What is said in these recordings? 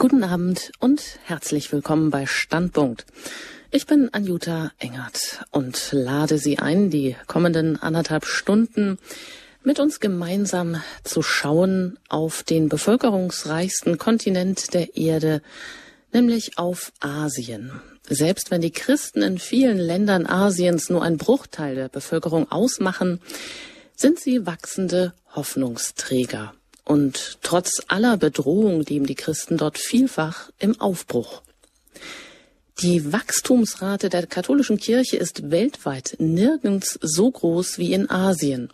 Guten Abend und herzlich willkommen bei Standpunkt. Ich bin Anjuta Engert und lade Sie ein, die kommenden anderthalb Stunden mit uns gemeinsam zu schauen auf den bevölkerungsreichsten Kontinent der Erde, nämlich auf Asien. Selbst wenn die Christen in vielen Ländern Asiens nur ein Bruchteil der Bevölkerung ausmachen, sind sie wachsende Hoffnungsträger und trotz aller Bedrohung leben die Christen dort vielfach im Aufbruch. Die Wachstumsrate der katholischen Kirche ist weltweit nirgends so groß wie in Asien.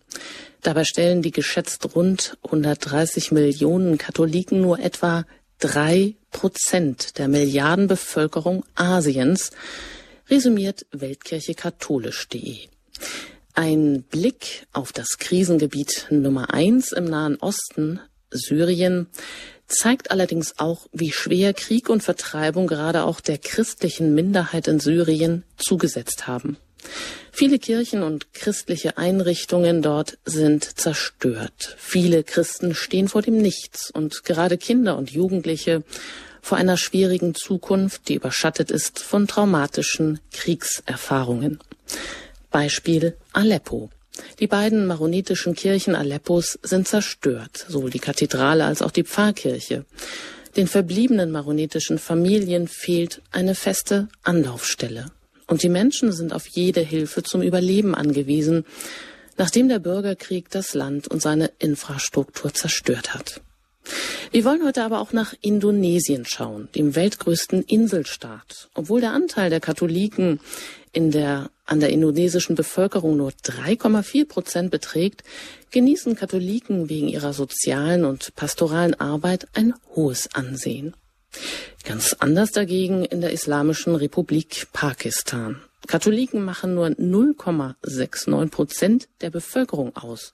Dabei stellen die geschätzt rund 130 Millionen Katholiken nur etwa drei Prozent der Milliardenbevölkerung Asiens, resümiert Weltkirche katholisch.de. Ein Blick auf das Krisengebiet Nummer eins im Nahen Osten, Syrien, zeigt allerdings auch, wie schwer Krieg und Vertreibung gerade auch der christlichen Minderheit in Syrien zugesetzt haben. Viele Kirchen und christliche Einrichtungen dort sind zerstört. Viele Christen stehen vor dem Nichts und gerade Kinder und Jugendliche vor einer schwierigen Zukunft, die überschattet ist von traumatischen Kriegserfahrungen. Beispiel Aleppo. Die beiden maronitischen Kirchen Aleppos sind zerstört, sowohl die Kathedrale als auch die Pfarrkirche. Den verbliebenen maronitischen Familien fehlt eine feste Anlaufstelle. Und die Menschen sind auf jede Hilfe zum Überleben angewiesen, nachdem der Bürgerkrieg das Land und seine Infrastruktur zerstört hat. Wir wollen heute aber auch nach Indonesien schauen, dem weltgrößten Inselstaat. Obwohl der Anteil der Katholiken in der, an der indonesischen Bevölkerung nur 3,4 Prozent beträgt, genießen Katholiken wegen ihrer sozialen und pastoralen Arbeit ein hohes Ansehen. Ganz anders dagegen in der Islamischen Republik Pakistan. Katholiken machen nur 0,69 Prozent der Bevölkerung aus.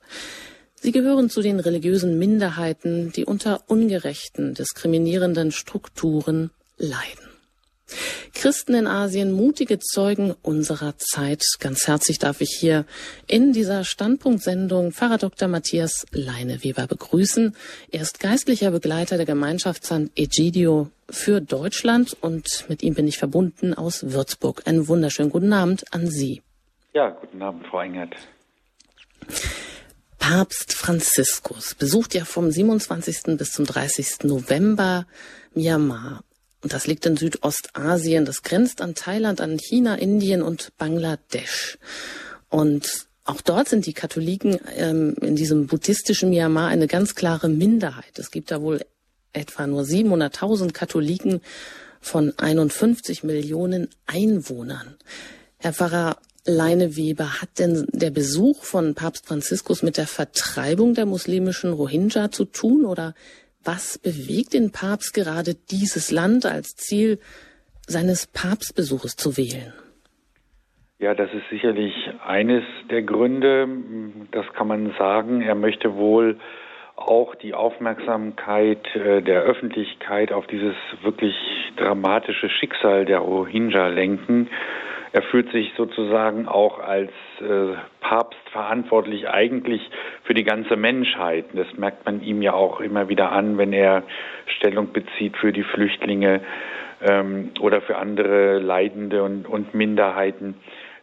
Sie gehören zu den religiösen Minderheiten, die unter ungerechten, diskriminierenden Strukturen leiden. Christen in Asien, mutige Zeugen unserer Zeit. Ganz herzlich darf ich hier in dieser Standpunktsendung Pfarrer Dr. Matthias Leineweber begrüßen. Er ist geistlicher Begleiter der Gemeinschaft San Egidio für Deutschland und mit ihm bin ich verbunden aus Würzburg. Einen wunderschönen guten Abend an Sie. Ja, guten Abend, Frau Engert. Papst Franziskus besucht ja vom 27. bis zum 30. November Myanmar. Und das liegt in Südostasien. Das grenzt an Thailand, an China, Indien und Bangladesch. Und auch dort sind die Katholiken ähm, in diesem buddhistischen Myanmar eine ganz klare Minderheit. Es gibt da wohl etwa nur 700.000 Katholiken von 51 Millionen Einwohnern. Herr Pfarrer, Leineweber, hat denn der Besuch von Papst Franziskus mit der Vertreibung der muslimischen Rohingya zu tun oder was bewegt den Papst gerade dieses Land als Ziel seines Papstbesuches zu wählen? Ja, das ist sicherlich eines der Gründe. Das kann man sagen. Er möchte wohl auch die Aufmerksamkeit äh, der Öffentlichkeit auf dieses wirklich dramatische Schicksal der Rohingya lenken er fühlt sich sozusagen auch als äh, Papst verantwortlich eigentlich für die ganze Menschheit. Das merkt man ihm ja auch immer wieder an, wenn er Stellung bezieht für die Flüchtlinge ähm, oder für andere Leidende und, und Minderheiten.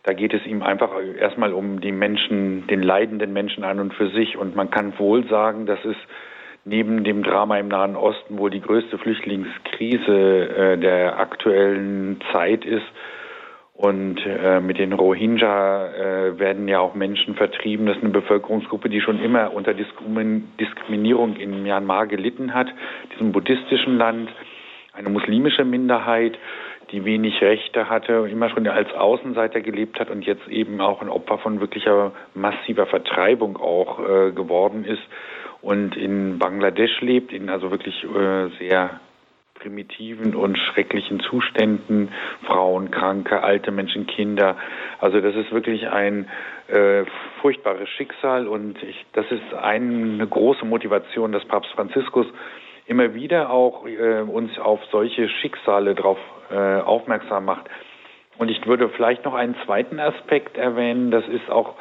Da geht es ihm einfach erstmal um die Menschen, den leidenden Menschen an und für sich. Und man kann wohl sagen, dass es neben dem Drama im Nahen Osten wohl die größte Flüchtlingskrise äh, der aktuellen Zeit ist und äh, mit den Rohingya äh, werden ja auch Menschen vertrieben. Das ist eine Bevölkerungsgruppe, die schon immer unter Diskriminierung in Myanmar gelitten hat, diesem buddhistischen Land. Eine muslimische Minderheit, die wenig Rechte hatte, immer schon als Außenseiter gelebt hat und jetzt eben auch ein Opfer von wirklicher massiver Vertreibung auch äh, geworden ist und in Bangladesch lebt, in also wirklich äh, sehr primitiven und schrecklichen Zuständen, Frauen, Kranke, alte Menschen, Kinder. Also das ist wirklich ein äh, furchtbares Schicksal und ich, das ist eine große Motivation des Papst Franziskus, immer wieder auch äh, uns auf solche Schicksale darauf äh, aufmerksam macht. Und ich würde vielleicht noch einen zweiten Aspekt erwähnen, das ist auch,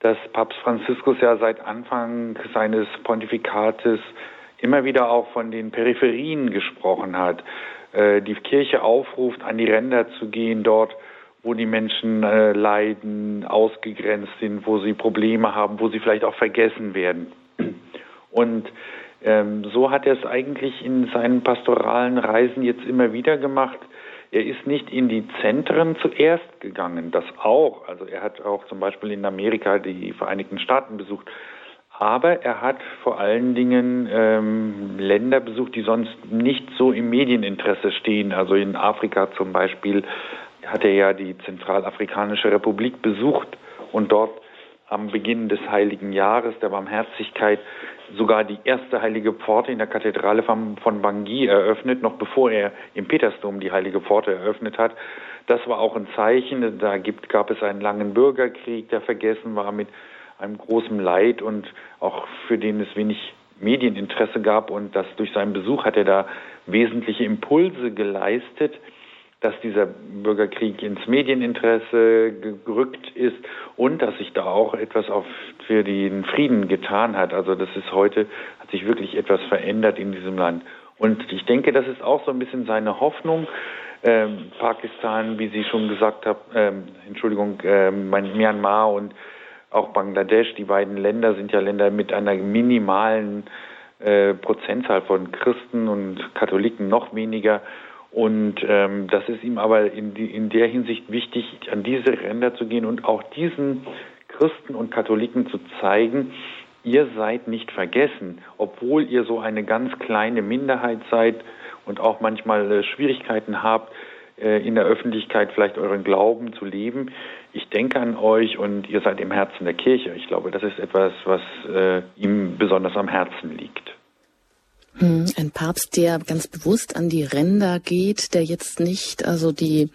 dass Papst Franziskus ja seit Anfang seines Pontifikates immer wieder auch von den Peripherien gesprochen hat, äh, die Kirche aufruft, an die Ränder zu gehen, dort, wo die Menschen äh, leiden, ausgegrenzt sind, wo sie Probleme haben, wo sie vielleicht auch vergessen werden. Und ähm, so hat er es eigentlich in seinen pastoralen Reisen jetzt immer wieder gemacht. Er ist nicht in die Zentren zuerst gegangen, das auch. Also er hat auch zum Beispiel in Amerika die Vereinigten Staaten besucht. Aber er hat vor allen Dingen ähm, Länder besucht, die sonst nicht so im Medieninteresse stehen. Also in Afrika zum Beispiel hat er ja die Zentralafrikanische Republik besucht und dort am Beginn des Heiligen Jahres der Barmherzigkeit sogar die erste heilige Pforte in der Kathedrale von, von Bangui eröffnet, noch bevor er im Petersdom die heilige Pforte eröffnet hat. Das war auch ein Zeichen. Da gibt, gab es einen langen Bürgerkrieg, der vergessen war mit einem großen Leid und auch für den es wenig Medieninteresse gab und das durch seinen Besuch hat er da wesentliche Impulse geleistet, dass dieser Bürgerkrieg ins Medieninteresse gerückt ist und dass sich da auch etwas auf, für den Frieden getan hat. Also das ist heute, hat sich wirklich etwas verändert in diesem Land. Und ich denke, das ist auch so ein bisschen seine Hoffnung. Ähm, Pakistan, wie Sie schon gesagt haben, ähm, Entschuldigung, ähm, Myanmar und auch Bangladesch, die beiden Länder sind ja Länder mit einer minimalen äh, Prozentzahl von Christen und Katholiken noch weniger. Und ähm, das ist ihm aber in, die, in der Hinsicht wichtig, an diese Ränder zu gehen und auch diesen Christen und Katholiken zu zeigen, ihr seid nicht vergessen, obwohl ihr so eine ganz kleine Minderheit seid und auch manchmal äh, Schwierigkeiten habt, äh, in der Öffentlichkeit vielleicht euren Glauben zu leben ich denke an euch und ihr seid im Herzen der Kirche. Ich glaube, das ist etwas, was äh, ihm besonders am Herzen liegt. Hm, ein Papst, der ganz bewusst an die Ränder geht, der jetzt nicht, also die,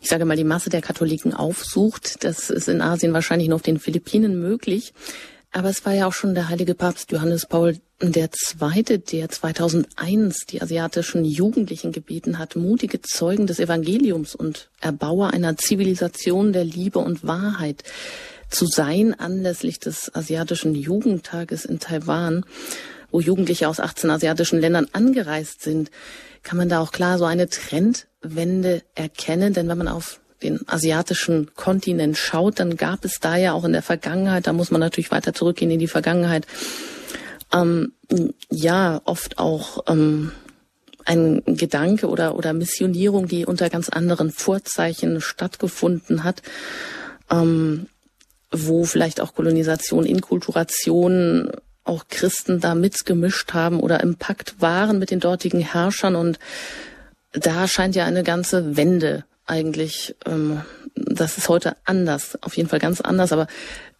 ich sage mal, die Masse der Katholiken aufsucht. Das ist in Asien wahrscheinlich nur auf den Philippinen möglich. Aber es war ja auch schon der heilige Papst Johannes Paul Zweite, der 2001 die asiatischen Jugendlichen gebeten hat, mutige Zeugen des Evangeliums und Erbauer einer Zivilisation der Liebe und Wahrheit zu sein anlässlich des asiatischen Jugendtages in Taiwan, wo Jugendliche aus 18 asiatischen Ländern angereist sind, kann man da auch klar so eine Trendwende erkennen, denn wenn man auf den asiatischen Kontinent schaut, dann gab es da ja auch in der Vergangenheit, da muss man natürlich weiter zurückgehen in die Vergangenheit, ähm, ja, oft auch ähm, ein Gedanke oder, oder Missionierung, die unter ganz anderen Vorzeichen stattgefunden hat, ähm, wo vielleicht auch Kolonisation, Inkulturation, auch Christen da mitgemischt haben oder im Pakt waren mit den dortigen Herrschern. Und da scheint ja eine ganze Wende eigentlich, ähm, das ist heute anders, auf jeden Fall ganz anders, aber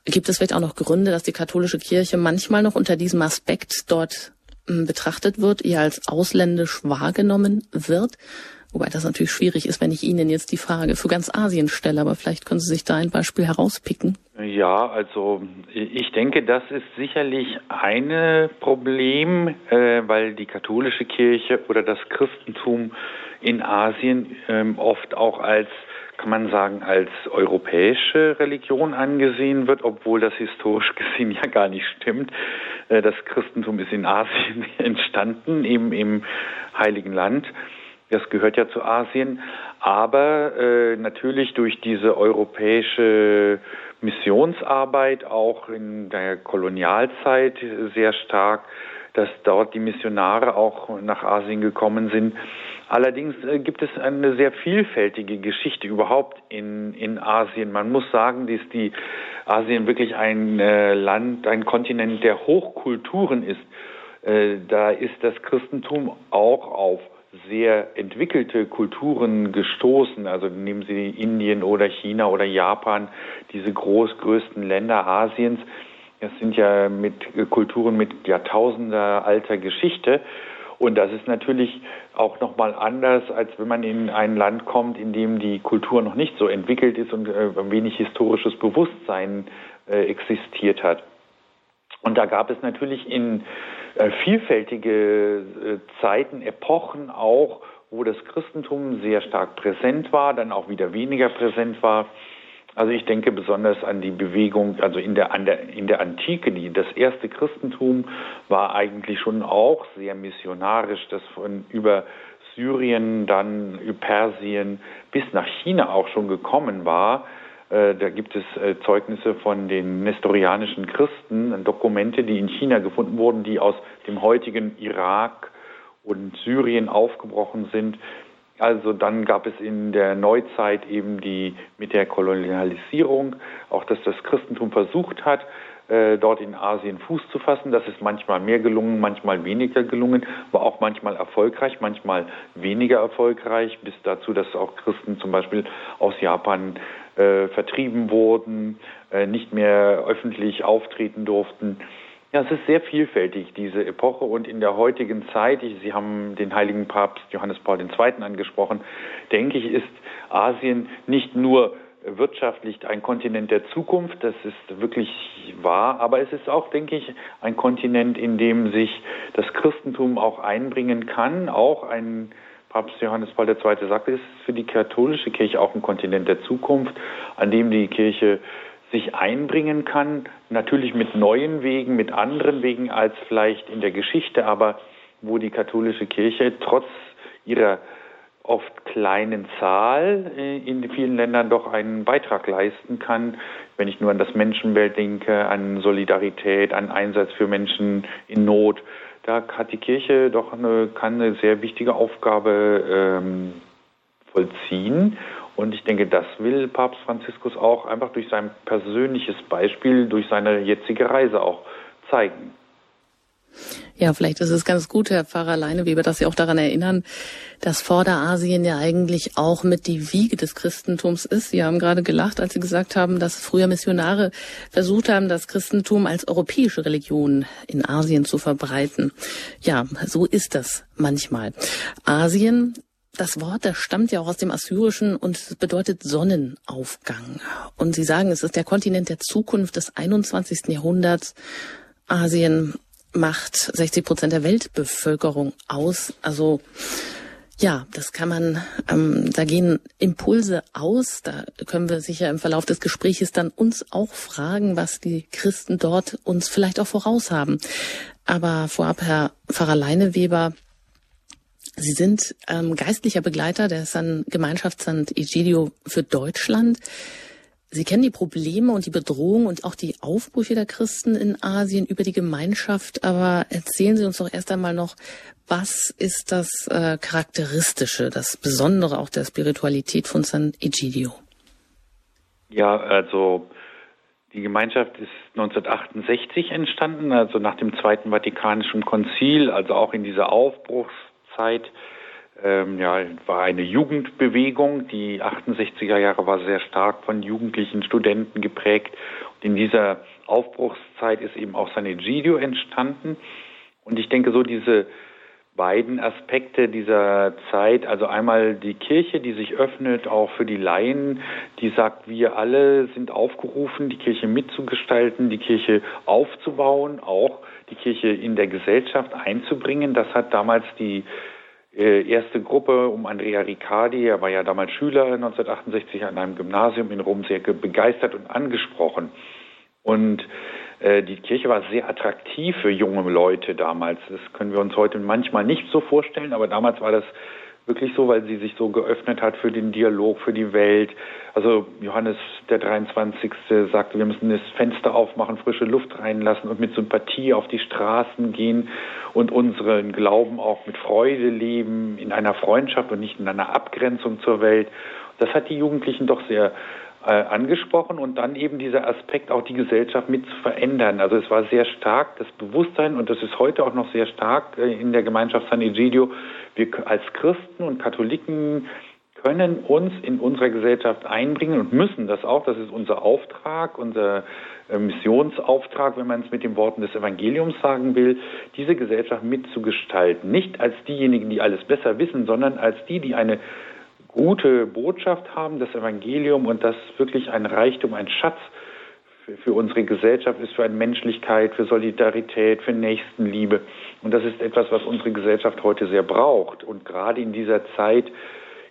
gibt es vielleicht auch noch Gründe, dass die katholische Kirche manchmal noch unter diesem Aspekt dort ähm, betrachtet wird, eher als ausländisch wahrgenommen wird? Wobei das natürlich schwierig ist, wenn ich Ihnen jetzt die Frage für ganz Asien stelle, aber vielleicht können Sie sich da ein Beispiel herauspicken. Ja, also ich denke, das ist sicherlich ein Problem, äh, weil die katholische Kirche oder das Christentum in Asien ähm, oft auch als kann man sagen, als europäische Religion angesehen wird, obwohl das historisch gesehen ja gar nicht stimmt. Äh, das Christentum ist in Asien entstanden, eben im Heiligen Land. Das gehört ja zu Asien. Aber äh, natürlich durch diese europäische Missionsarbeit auch in der Kolonialzeit sehr stark, dass dort die Missionare auch nach Asien gekommen sind Allerdings äh, gibt es eine sehr vielfältige Geschichte überhaupt in, in Asien. Man muss sagen, dass die Asien wirklich ein äh, Land, ein Kontinent der Hochkulturen ist. Äh, da ist das Christentum auch auf sehr entwickelte Kulturen gestoßen. Also nehmen Sie Indien oder China oder Japan, diese groß größten Länder Asiens. Das sind ja mit Kulturen mit Jahrtausender alter Geschichte. Und das ist natürlich auch nochmal anders, als wenn man in ein Land kommt, in dem die Kultur noch nicht so entwickelt ist und äh, wenig historisches Bewusstsein äh, existiert hat. Und da gab es natürlich in äh, vielfältige äh, Zeiten, Epochen auch, wo das Christentum sehr stark präsent war, dann auch wieder weniger präsent war. Also ich denke besonders an die Bewegung, also in der, an der, in der Antike, die, das erste Christentum war eigentlich schon auch sehr missionarisch, das von über Syrien, dann über Persien bis nach China auch schon gekommen war. Äh, da gibt es äh, Zeugnisse von den nestorianischen Christen, Dokumente, die in China gefunden wurden, die aus dem heutigen Irak und Syrien aufgebrochen sind. Also dann gab es in der Neuzeit eben die mit der Kolonialisierung, auch dass das Christentum versucht hat, äh, dort in Asien Fuß zu fassen. Das ist manchmal mehr gelungen, manchmal weniger gelungen, war auch manchmal erfolgreich, manchmal weniger erfolgreich, bis dazu, dass auch Christen zum Beispiel aus Japan äh, vertrieben wurden, äh, nicht mehr öffentlich auftreten durften. Ja, es ist sehr vielfältig, diese Epoche. Und in der heutigen Zeit, Sie haben den heiligen Papst Johannes Paul II. angesprochen, denke ich, ist Asien nicht nur wirtschaftlich ein Kontinent der Zukunft, das ist wirklich wahr, aber es ist auch, denke ich, ein Kontinent, in dem sich das Christentum auch einbringen kann. Auch ein Papst Johannes Paul II. sagte, es ist für die katholische Kirche auch ein Kontinent der Zukunft, an dem die Kirche sich einbringen kann, natürlich mit neuen Wegen, mit anderen Wegen als vielleicht in der Geschichte, aber wo die katholische Kirche trotz ihrer oft kleinen Zahl äh, in vielen Ländern doch einen Beitrag leisten kann, wenn ich nur an das Menschenbild denke, an Solidarität, an Einsatz für Menschen in Not. Da hat die Kirche doch eine, kann eine sehr wichtige Aufgabe ähm, vollziehen. Und ich denke, das will Papst Franziskus auch einfach durch sein persönliches Beispiel, durch seine jetzige Reise auch zeigen. Ja, vielleicht ist es ganz gut, Herr Pfarrer Leineweber, dass Sie auch daran erinnern, dass Vorderasien ja eigentlich auch mit die Wiege des Christentums ist. Sie haben gerade gelacht, als Sie gesagt haben, dass früher Missionare versucht haben, das Christentum als europäische Religion in Asien zu verbreiten. Ja, so ist das manchmal. Asien das Wort, das stammt ja auch aus dem Assyrischen und bedeutet Sonnenaufgang. Und Sie sagen, es ist der Kontinent der Zukunft des 21. Jahrhunderts. Asien macht 60 Prozent der Weltbevölkerung aus. Also ja, das kann man, ähm, da gehen Impulse aus. Da können wir sicher im Verlauf des Gespräches dann uns auch fragen, was die Christen dort uns vielleicht auch voraus haben. Aber vorab, Herr Pfarrer Leineweber, Sie sind ähm, geistlicher Begleiter der San Gemeinschaft St. Egidio für Deutschland. Sie kennen die Probleme und die Bedrohung und auch die Aufbrüche der Christen in Asien über die Gemeinschaft. Aber erzählen Sie uns doch erst einmal noch, was ist das äh, Charakteristische, das Besondere auch der Spiritualität von San Egidio? Ja, also die Gemeinschaft ist 1968 entstanden, also nach dem Zweiten Vatikanischen Konzil, also auch in dieser Aufbruchszeit ähm, ja, war eine Jugendbewegung. Die 68er Jahre war sehr stark von jugendlichen Studenten geprägt. Und in dieser Aufbruchszeit ist eben auch San Egidio entstanden. Und ich denke, so diese beiden Aspekte dieser Zeit, also einmal die Kirche, die sich öffnet, auch für die Laien, die sagt, wir alle sind aufgerufen, die Kirche mitzugestalten, die Kirche aufzubauen, auch die Kirche in der Gesellschaft einzubringen. Das hat damals die äh, erste Gruppe um Andrea Riccardi, er war ja damals Schüler 1968 an einem Gymnasium in Rom, sehr begeistert und angesprochen. Und die Kirche war sehr attraktiv für junge Leute damals. Das können wir uns heute manchmal nicht so vorstellen, aber damals war das wirklich so, weil sie sich so geöffnet hat für den Dialog, für die Welt. Also Johannes der 23. sagte, wir müssen das Fenster aufmachen, frische Luft reinlassen und mit Sympathie auf die Straßen gehen und unseren Glauben auch mit Freude leben, in einer Freundschaft und nicht in einer Abgrenzung zur Welt. Das hat die Jugendlichen doch sehr äh, angesprochen und dann eben dieser Aspekt, auch die Gesellschaft mit zu verändern. Also es war sehr stark das Bewusstsein und das ist heute auch noch sehr stark äh, in der Gemeinschaft San Egidio. Wir als Christen und Katholiken können uns in unserer Gesellschaft einbringen und müssen das auch. Das ist unser Auftrag, unser äh, Missionsauftrag, wenn man es mit den Worten des Evangeliums sagen will, diese Gesellschaft mitzugestalten. Nicht als diejenigen, die alles besser wissen, sondern als die, die eine gute Botschaft haben, das Evangelium und das wirklich ein Reichtum, ein Schatz für, unsere Gesellschaft ist, für eine Menschlichkeit, für Solidarität, für Nächstenliebe. Und das ist etwas, was unsere Gesellschaft heute sehr braucht. Und gerade in dieser Zeit,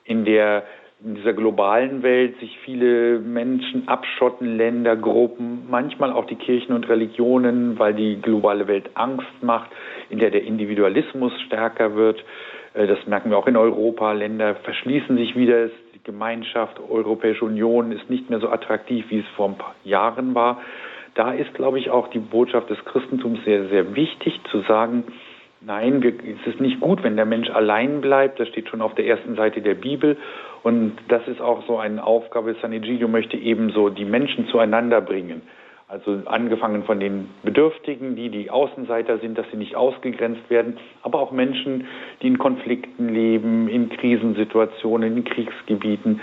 in der in dieser globalen Welt sich viele Menschen abschotten, Länder, Gruppen, manchmal auch die Kirchen und Religionen, weil die globale Welt Angst macht, in der der Individualismus stärker wird. Äh, das merken wir auch in Europa. Länder verschließen sich wieder. Die Gemeinschaft, Europäische Union ist nicht mehr so attraktiv, wie es vor ein paar Jahren war. Da ist, glaube ich, auch die Botschaft des Christentums sehr, sehr wichtig zu sagen, Nein, wir, es ist nicht gut, wenn der Mensch allein bleibt. Das steht schon auf der ersten Seite der Bibel. Und das ist auch so eine Aufgabe. San Egidio möchte ebenso die Menschen zueinander bringen. Also angefangen von den Bedürftigen, die die Außenseiter sind, dass sie nicht ausgegrenzt werden, aber auch Menschen, die in Konflikten leben, in Krisensituationen, in Kriegsgebieten,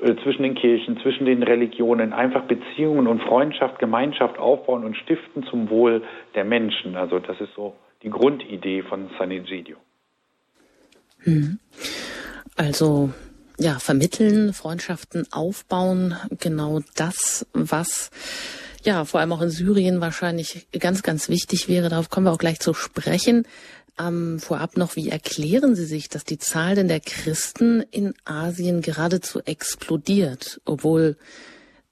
äh, zwischen den Kirchen, zwischen den Religionen, einfach Beziehungen und Freundschaft, Gemeinschaft aufbauen und stiften zum Wohl der Menschen. Also das ist so die Grundidee von San Egidio. Hm. Also ja, vermitteln, Freundschaften aufbauen, genau das, was ja vor allem auch in Syrien wahrscheinlich ganz, ganz wichtig wäre. Darauf kommen wir auch gleich zu sprechen. Ähm, vorab noch, wie erklären Sie sich, dass die Zahl denn der Christen in Asien geradezu explodiert, obwohl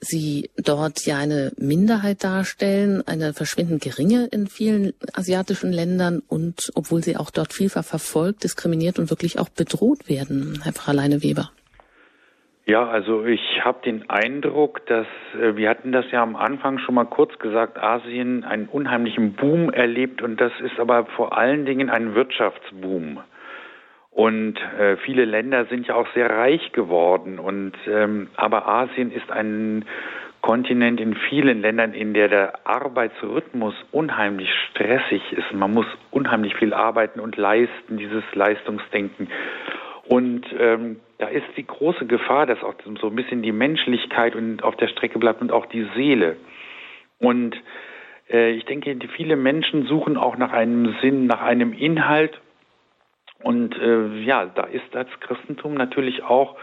sie dort ja eine Minderheit darstellen, eine verschwindend geringe in vielen asiatischen Ländern und obwohl sie auch dort vielfach verfolgt, diskriminiert und wirklich auch bedroht werden, Herr Fraleine Weber. Ja, also ich habe den Eindruck, dass äh, wir hatten das ja am Anfang schon mal kurz gesagt, Asien einen unheimlichen Boom erlebt und das ist aber vor allen Dingen ein Wirtschaftsboom. Und äh, viele Länder sind ja auch sehr reich geworden. Und ähm, aber Asien ist ein Kontinent in vielen Ländern, in der der Arbeitsrhythmus unheimlich stressig ist. Man muss unheimlich viel arbeiten und leisten, dieses Leistungsdenken. Und ähm, da ist die große Gefahr, dass auch so ein bisschen die Menschlichkeit und auf der Strecke bleibt und auch die Seele. Und äh, ich denke, viele Menschen suchen auch nach einem Sinn, nach einem Inhalt und äh, ja, da ist das Christentum natürlich auch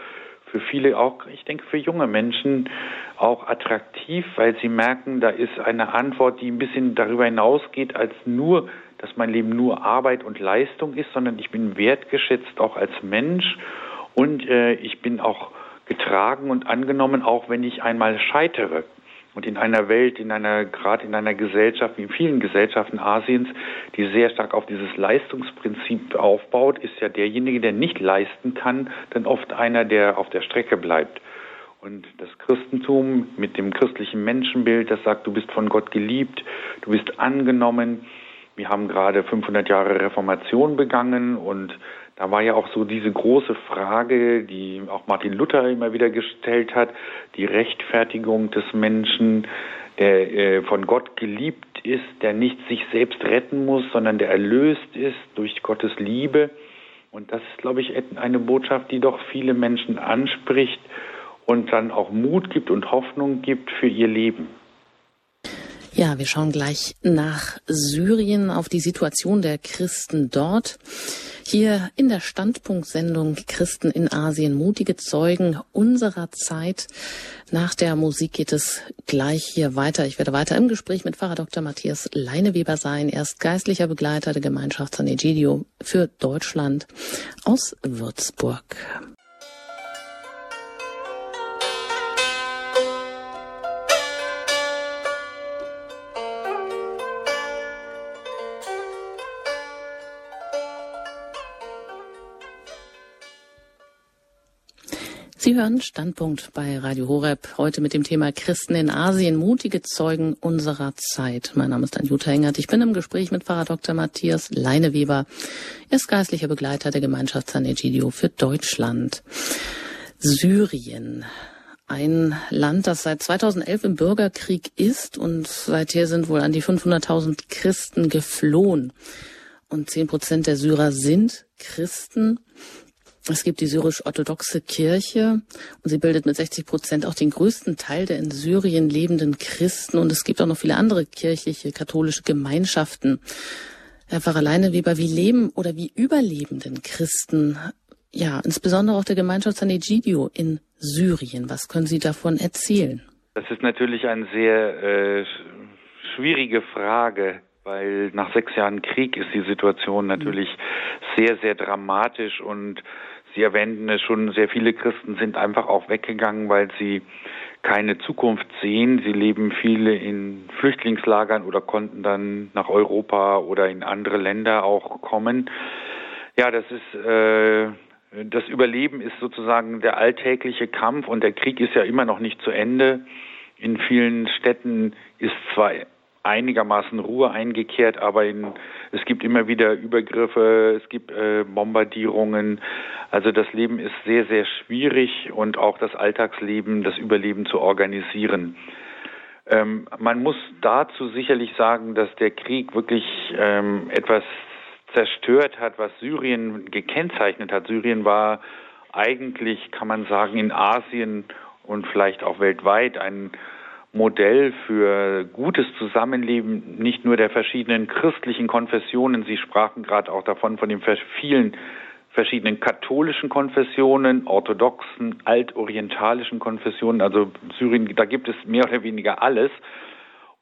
für viele, auch ich denke für junge Menschen auch attraktiv, weil sie merken, da ist eine Antwort, die ein bisschen darüber hinausgeht, als nur, dass mein Leben nur Arbeit und Leistung ist, sondern ich bin wertgeschätzt auch als Mensch und äh, ich bin auch getragen und angenommen, auch wenn ich einmal scheitere. Und in einer Welt, in einer, gerade in einer Gesellschaft, wie in vielen Gesellschaften Asiens, die sehr stark auf dieses Leistungsprinzip aufbaut, ist ja derjenige, der nicht leisten kann, dann oft einer, der auf der Strecke bleibt. Und das Christentum mit dem christlichen Menschenbild, das sagt, du bist von Gott geliebt, du bist angenommen. Wir haben gerade 500 Jahre Reformation begangen und da war ja auch so diese große Frage, die auch Martin Luther immer wieder gestellt hat, die Rechtfertigung des Menschen, der äh, von Gott geliebt ist, der nicht sich selbst retten muss, sondern der erlöst ist durch Gottes Liebe. Und das ist, glaube ich, eine Botschaft, die doch viele Menschen anspricht und dann auch Mut gibt und Hoffnung gibt für ihr Leben. Ja, wir schauen gleich nach Syrien auf die Situation der Christen dort. Hier in der Standpunktsendung Christen in Asien, mutige Zeugen unserer Zeit. Nach der Musik geht es gleich hier weiter. Ich werde weiter im Gespräch mit Pfarrer Dr. Matthias Leineweber sein. Er ist geistlicher Begleiter der Gemeinschaft San Egidio für Deutschland aus Würzburg. Sie hören Standpunkt bei Radio Horeb heute mit dem Thema Christen in Asien, mutige Zeugen unserer Zeit. Mein Name ist Anjuta Engert. Ich bin im Gespräch mit Pfarrer Dr. Matthias Leineweber. Er ist geistlicher Begleiter der Gemeinschaft San Egidio für Deutschland. Syrien. Ein Land, das seit 2011 im Bürgerkrieg ist und seither sind wohl an die 500.000 Christen geflohen. Und 10 Prozent der Syrer sind Christen. Es gibt die syrisch-orthodoxe Kirche und sie bildet mit 60 Prozent auch den größten Teil der in Syrien lebenden Christen und es gibt auch noch viele andere kirchliche, katholische Gemeinschaften. Herr Pfarrer Leineweber, wie leben oder wie überleben denn Christen, ja, insbesondere auch der Gemeinschaft San Egidio in Syrien? Was können Sie davon erzählen? Das ist natürlich eine sehr äh, schwierige Frage weil nach sechs Jahren Krieg ist die Situation natürlich sehr, sehr dramatisch und Sie erwähnten es schon, sehr viele Christen sind einfach auch weggegangen, weil sie keine Zukunft sehen. Sie leben viele in Flüchtlingslagern oder konnten dann nach Europa oder in andere Länder auch kommen. Ja, das ist äh, das Überleben ist sozusagen der alltägliche Kampf und der Krieg ist ja immer noch nicht zu Ende. In vielen Städten ist zwar einigermaßen Ruhe eingekehrt, aber in, es gibt immer wieder Übergriffe, es gibt äh, Bombardierungen. Also das Leben ist sehr, sehr schwierig und auch das Alltagsleben, das Überleben zu organisieren. Ähm, man muss dazu sicherlich sagen, dass der Krieg wirklich ähm, etwas zerstört hat, was Syrien gekennzeichnet hat. Syrien war eigentlich, kann man sagen, in Asien und vielleicht auch weltweit ein Modell für gutes Zusammenleben nicht nur der verschiedenen christlichen Konfessionen. Sie sprachen gerade auch davon, von den vielen verschiedenen katholischen Konfessionen, orthodoxen, altorientalischen Konfessionen. Also Syrien, da gibt es mehr oder weniger alles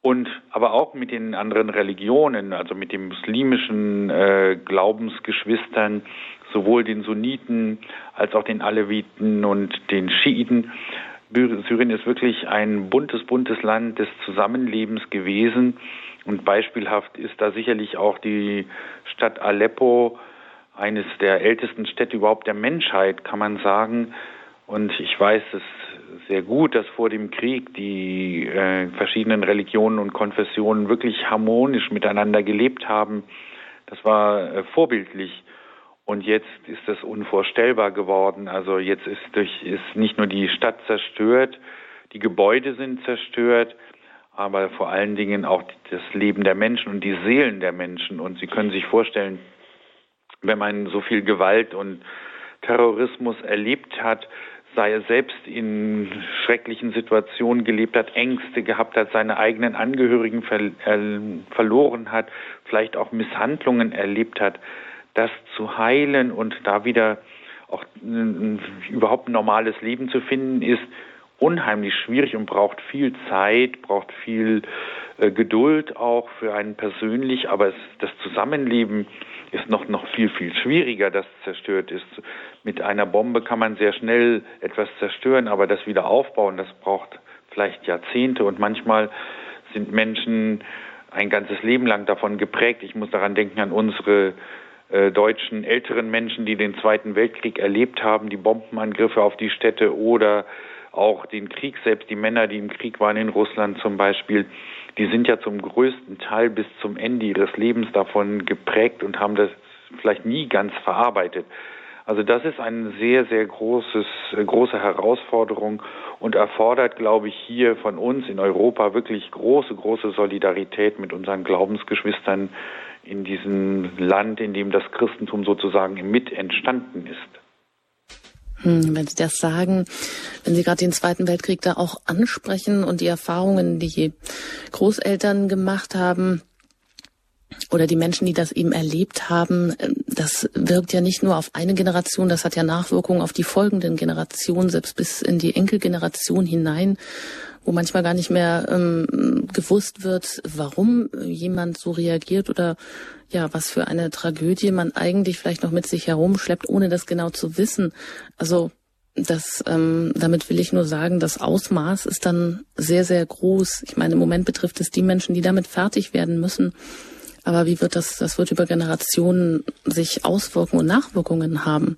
und aber auch mit den anderen Religionen, also mit den muslimischen äh, Glaubensgeschwistern, sowohl den Sunniten als auch den Aleviten und den Schiiten. Syrien ist wirklich ein buntes, buntes Land des Zusammenlebens gewesen. Und beispielhaft ist da sicherlich auch die Stadt Aleppo, eines der ältesten Städte überhaupt der Menschheit, kann man sagen. Und ich weiß es sehr gut, dass vor dem Krieg die äh, verschiedenen Religionen und Konfessionen wirklich harmonisch miteinander gelebt haben. Das war äh, vorbildlich. Und jetzt ist das unvorstellbar geworden. Also jetzt ist durch ist nicht nur die Stadt zerstört, die Gebäude sind zerstört, aber vor allen Dingen auch das Leben der Menschen und die Seelen der Menschen. Und Sie können sich vorstellen, wenn man so viel Gewalt und Terrorismus erlebt hat, sei er selbst in schrecklichen Situationen gelebt hat, Ängste gehabt hat, seine eigenen Angehörigen ver äh, verloren hat, vielleicht auch Misshandlungen erlebt hat, das zu heilen und da wieder auch überhaupt ein normales Leben zu finden, ist unheimlich schwierig und braucht viel Zeit, braucht viel äh, Geduld auch für einen persönlich, aber es, das Zusammenleben ist noch, noch viel, viel schwieriger, das zerstört ist. Mit einer Bombe kann man sehr schnell etwas zerstören, aber das wieder aufbauen, das braucht vielleicht Jahrzehnte und manchmal sind Menschen ein ganzes Leben lang davon geprägt. Ich muss daran denken an unsere äh, deutschen älteren Menschen, die den Zweiten Weltkrieg erlebt haben, die Bombenangriffe auf die Städte oder auch den Krieg selbst, die Männer, die im Krieg waren in Russland zum Beispiel, die sind ja zum größten Teil bis zum Ende ihres Lebens davon geprägt und haben das vielleicht nie ganz verarbeitet. Also das ist eine sehr, sehr großes, große Herausforderung und erfordert, glaube ich, hier von uns in Europa wirklich große, große Solidarität mit unseren Glaubensgeschwistern in diesem Land, in dem das Christentum sozusagen mit entstanden ist. Hm, wenn Sie das sagen, wenn Sie gerade den Zweiten Weltkrieg da auch ansprechen und die Erfahrungen, die Großeltern gemacht haben, oder die Menschen, die das eben erlebt haben, das wirkt ja nicht nur auf eine Generation, das hat ja Nachwirkungen auf die folgenden Generationen, selbst bis in die Enkelgeneration hinein wo manchmal gar nicht mehr ähm, gewusst wird, warum jemand so reagiert oder ja, was für eine Tragödie man eigentlich vielleicht noch mit sich herumschleppt, ohne das genau zu wissen. Also das, ähm, damit will ich nur sagen, das Ausmaß ist dann sehr, sehr groß. Ich meine, im Moment betrifft es die Menschen, die damit fertig werden müssen. Aber wie wird das, das wird über Generationen sich auswirken und Nachwirkungen haben.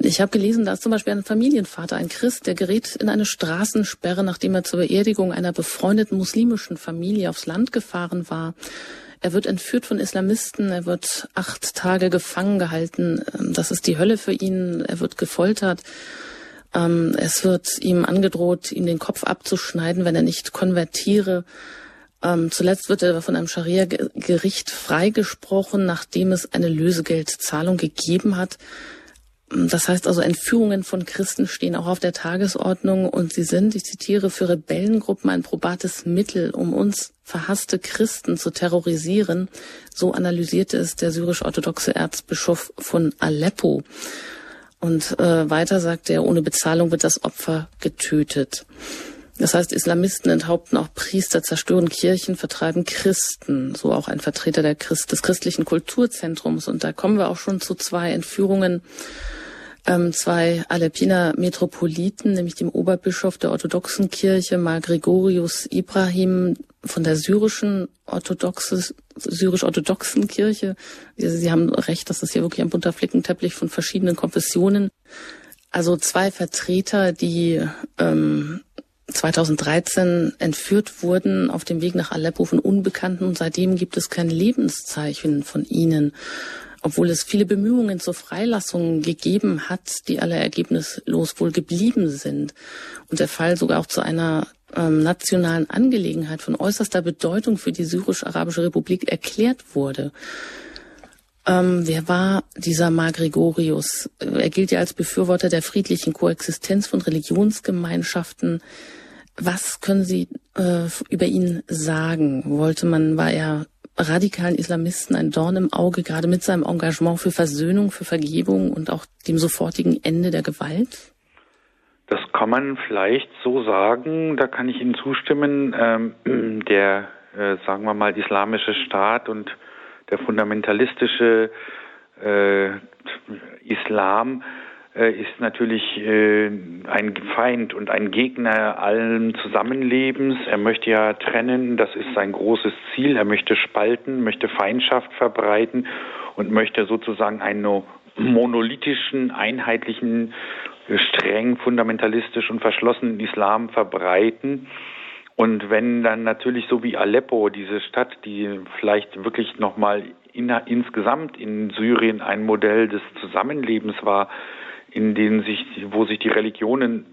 Ich habe gelesen, da ist zum Beispiel ein Familienvater, ein Christ, der gerät in eine Straßensperre, nachdem er zur Beerdigung einer befreundeten muslimischen Familie aufs Land gefahren war. Er wird entführt von Islamisten, er wird acht Tage gefangen gehalten. Ähm, das ist die Hölle für ihn. Er wird gefoltert. Ähm, es wird ihm angedroht, ihm den Kopf abzuschneiden, wenn er nicht konvertiere. Ähm, zuletzt wird er von einem Scharia-Gericht freigesprochen, nachdem es eine Lösegeldzahlung gegeben hat. Das heißt also, Entführungen von Christen stehen auch auf der Tagesordnung und sie sind, ich zitiere, für Rebellengruppen ein probates Mittel, um uns verhasste Christen zu terrorisieren. So analysierte es der syrisch-orthodoxe Erzbischof von Aleppo. Und äh, weiter sagt er, ohne Bezahlung wird das Opfer getötet. Das heißt, Islamisten enthaupten auch Priester, zerstören Kirchen, vertreiben Christen, so auch ein Vertreter Christ, des christlichen Kulturzentrums. Und da kommen wir auch schon zu zwei Entführungen ähm, zwei Aleppiner Metropoliten, nämlich dem Oberbischof der orthodoxen Kirche, Mar Gregorius Ibrahim von der syrischen orthodoxes, syrisch-orthodoxen Kirche. Sie, haben recht, das ist hier wirklich ein bunter Flickenteppich von verschiedenen Konfessionen. Also zwei Vertreter, die ähm, 2013 entführt wurden auf dem Weg nach Aleppo von Unbekannten und seitdem gibt es kein Lebenszeichen von ihnen obwohl es viele Bemühungen zur Freilassung gegeben hat, die alle ergebnislos wohl geblieben sind und der Fall sogar auch zu einer ähm, nationalen Angelegenheit von äußerster Bedeutung für die syrisch-arabische Republik erklärt wurde. Ähm, wer war dieser Mar Gregorius? Er gilt ja als Befürworter der friedlichen Koexistenz von Religionsgemeinschaften. Was können Sie äh, über ihn sagen? Wollte man, war er radikalen Islamisten ein Dorn im Auge, gerade mit seinem Engagement für Versöhnung, für Vergebung und auch dem sofortigen Ende der Gewalt? Das kann man vielleicht so sagen. Da kann ich Ihnen zustimmen. Ähm, der, äh, sagen wir mal, islamische Staat und der fundamentalistische äh, Islam ist natürlich äh, ein Feind und ein Gegner allen Zusammenlebens. Er möchte ja trennen, das ist sein großes Ziel. Er möchte spalten, möchte Feindschaft verbreiten und möchte sozusagen einen monolithischen, einheitlichen, streng fundamentalistisch und verschlossenen Islam verbreiten. Und wenn dann natürlich so wie Aleppo, diese Stadt, die vielleicht wirklich nochmal in, insgesamt in Syrien ein Modell des Zusammenlebens war, in denen sich, wo sich die Religionen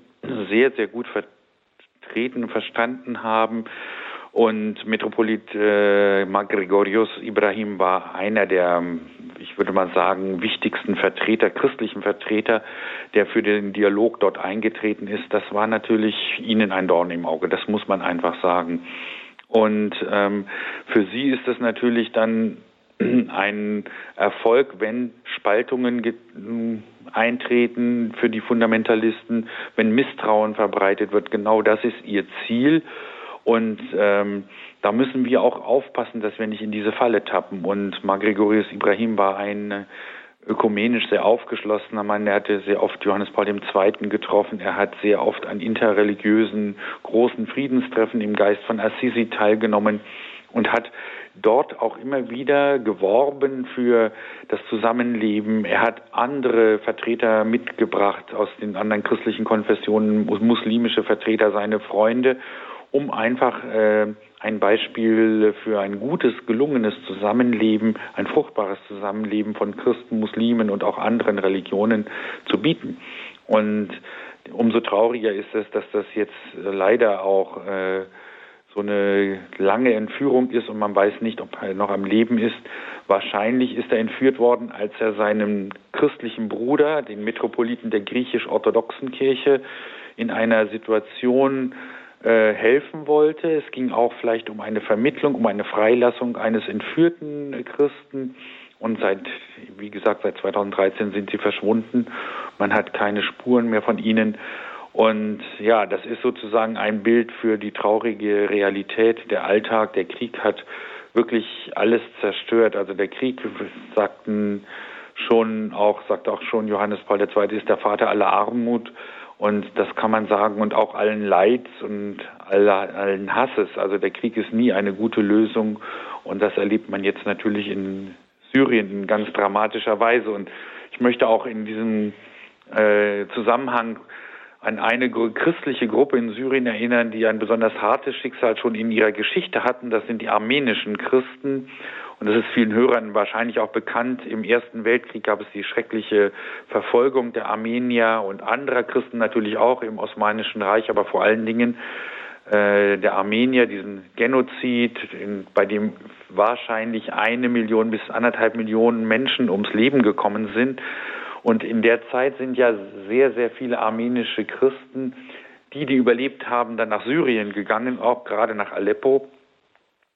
sehr, sehr gut vertreten, verstanden haben. Und Metropolit äh, Gregorius Ibrahim war einer der, ich würde mal sagen, wichtigsten Vertreter, christlichen Vertreter, der für den Dialog dort eingetreten ist. Das war natürlich ihnen ein Dorn im Auge, das muss man einfach sagen. Und ähm, für sie ist das natürlich dann ein Erfolg, wenn Spaltungen eintreten für die Fundamentalisten, wenn Misstrauen verbreitet wird. Genau das ist ihr Ziel. Und ähm, da müssen wir auch aufpassen, dass wir nicht in diese Falle tappen. Und Magregorius Ibrahim war ein ökumenisch sehr aufgeschlossener Mann. Er hatte sehr oft Johannes Paul II. getroffen. Er hat sehr oft an interreligiösen großen Friedenstreffen im Geist von Assisi teilgenommen und hat dort auch immer wieder geworben für das Zusammenleben. Er hat andere Vertreter mitgebracht aus den anderen christlichen Konfessionen, muslimische Vertreter, seine Freunde, um einfach äh, ein Beispiel für ein gutes, gelungenes Zusammenleben, ein fruchtbares Zusammenleben von Christen, Muslimen und auch anderen Religionen zu bieten. Und umso trauriger ist es, dass das jetzt leider auch äh, so eine lange Entführung ist und man weiß nicht, ob er noch am Leben ist. Wahrscheinlich ist er entführt worden, als er seinem christlichen Bruder, den Metropoliten der griechisch-orthodoxen Kirche, in einer Situation äh, helfen wollte. Es ging auch vielleicht um eine Vermittlung, um eine Freilassung eines entführten Christen. Und seit, wie gesagt, seit 2013 sind sie verschwunden. Man hat keine Spuren mehr von ihnen. Und ja, das ist sozusagen ein Bild für die traurige Realität. Der Alltag, der Krieg hat wirklich alles zerstört. Also der Krieg, sagten schon auch, sagt auch schon Johannes Paul II. ist der Vater aller Armut. Und das kann man sagen und auch allen Leids und aller, allen Hasses. Also der Krieg ist nie eine gute Lösung. Und das erlebt man jetzt natürlich in Syrien in ganz dramatischer Weise. Und ich möchte auch in diesem äh, Zusammenhang an eine christliche Gruppe in Syrien erinnern, die ein besonders hartes Schicksal schon in ihrer Geschichte hatten. Das sind die armenischen Christen. Und das ist vielen Hörern wahrscheinlich auch bekannt. Im Ersten Weltkrieg gab es die schreckliche Verfolgung der Armenier und anderer Christen natürlich auch im Osmanischen Reich, aber vor allen Dingen äh, der Armenier, diesen Genozid, bei dem wahrscheinlich eine Million bis anderthalb Millionen Menschen ums Leben gekommen sind. Und in der Zeit sind ja sehr, sehr viele armenische Christen, die, die überlebt haben, dann nach Syrien gegangen, auch gerade nach Aleppo.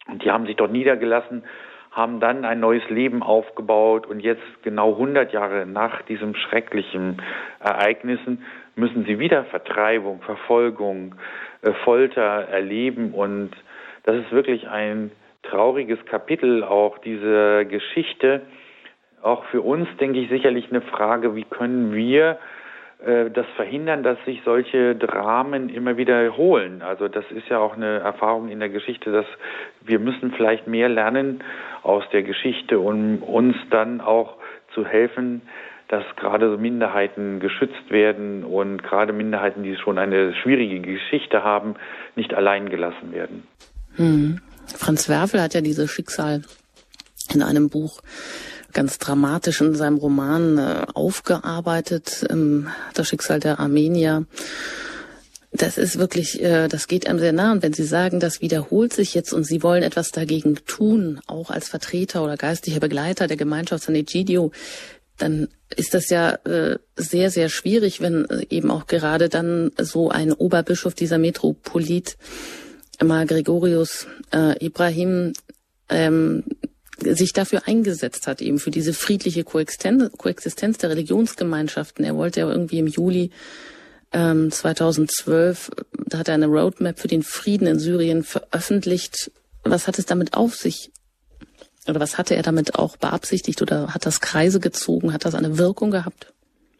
Und die haben sich dort niedergelassen, haben dann ein neues Leben aufgebaut. Und jetzt genau 100 Jahre nach diesem schrecklichen Ereignissen müssen sie wieder Vertreibung, Verfolgung, äh, Folter erleben. Und das ist wirklich ein trauriges Kapitel auch dieser Geschichte, auch für uns, denke ich, sicherlich eine Frage, wie können wir äh, das verhindern, dass sich solche Dramen immer wiederholen. Also das ist ja auch eine Erfahrung in der Geschichte, dass wir müssen vielleicht mehr lernen aus der Geschichte, um uns dann auch zu helfen, dass gerade so Minderheiten geschützt werden und gerade Minderheiten, die schon eine schwierige Geschichte haben, nicht allein gelassen werden. Hm. Franz Werfel hat ja dieses Schicksal in einem Buch ganz dramatisch in seinem Roman äh, aufgearbeitet, ähm, das Schicksal der Armenier. Das ist wirklich, äh, das geht einem sehr nah. Und wenn Sie sagen, das wiederholt sich jetzt und Sie wollen etwas dagegen tun, auch als Vertreter oder geistlicher Begleiter der Gemeinschaft San Egidio, dann ist das ja äh, sehr, sehr schwierig, wenn äh, eben auch gerade dann so ein Oberbischof dieser Metropolit, mal Gregorius äh, Ibrahim, ähm, sich dafür eingesetzt hat, eben für diese friedliche Koexistenz, Koexistenz der Religionsgemeinschaften. Er wollte ja irgendwie im Juli ähm, 2012, da hat er eine Roadmap für den Frieden in Syrien veröffentlicht. Was hat es damit auf sich? Oder was hatte er damit auch beabsichtigt oder hat das Kreise gezogen? Hat das eine Wirkung gehabt?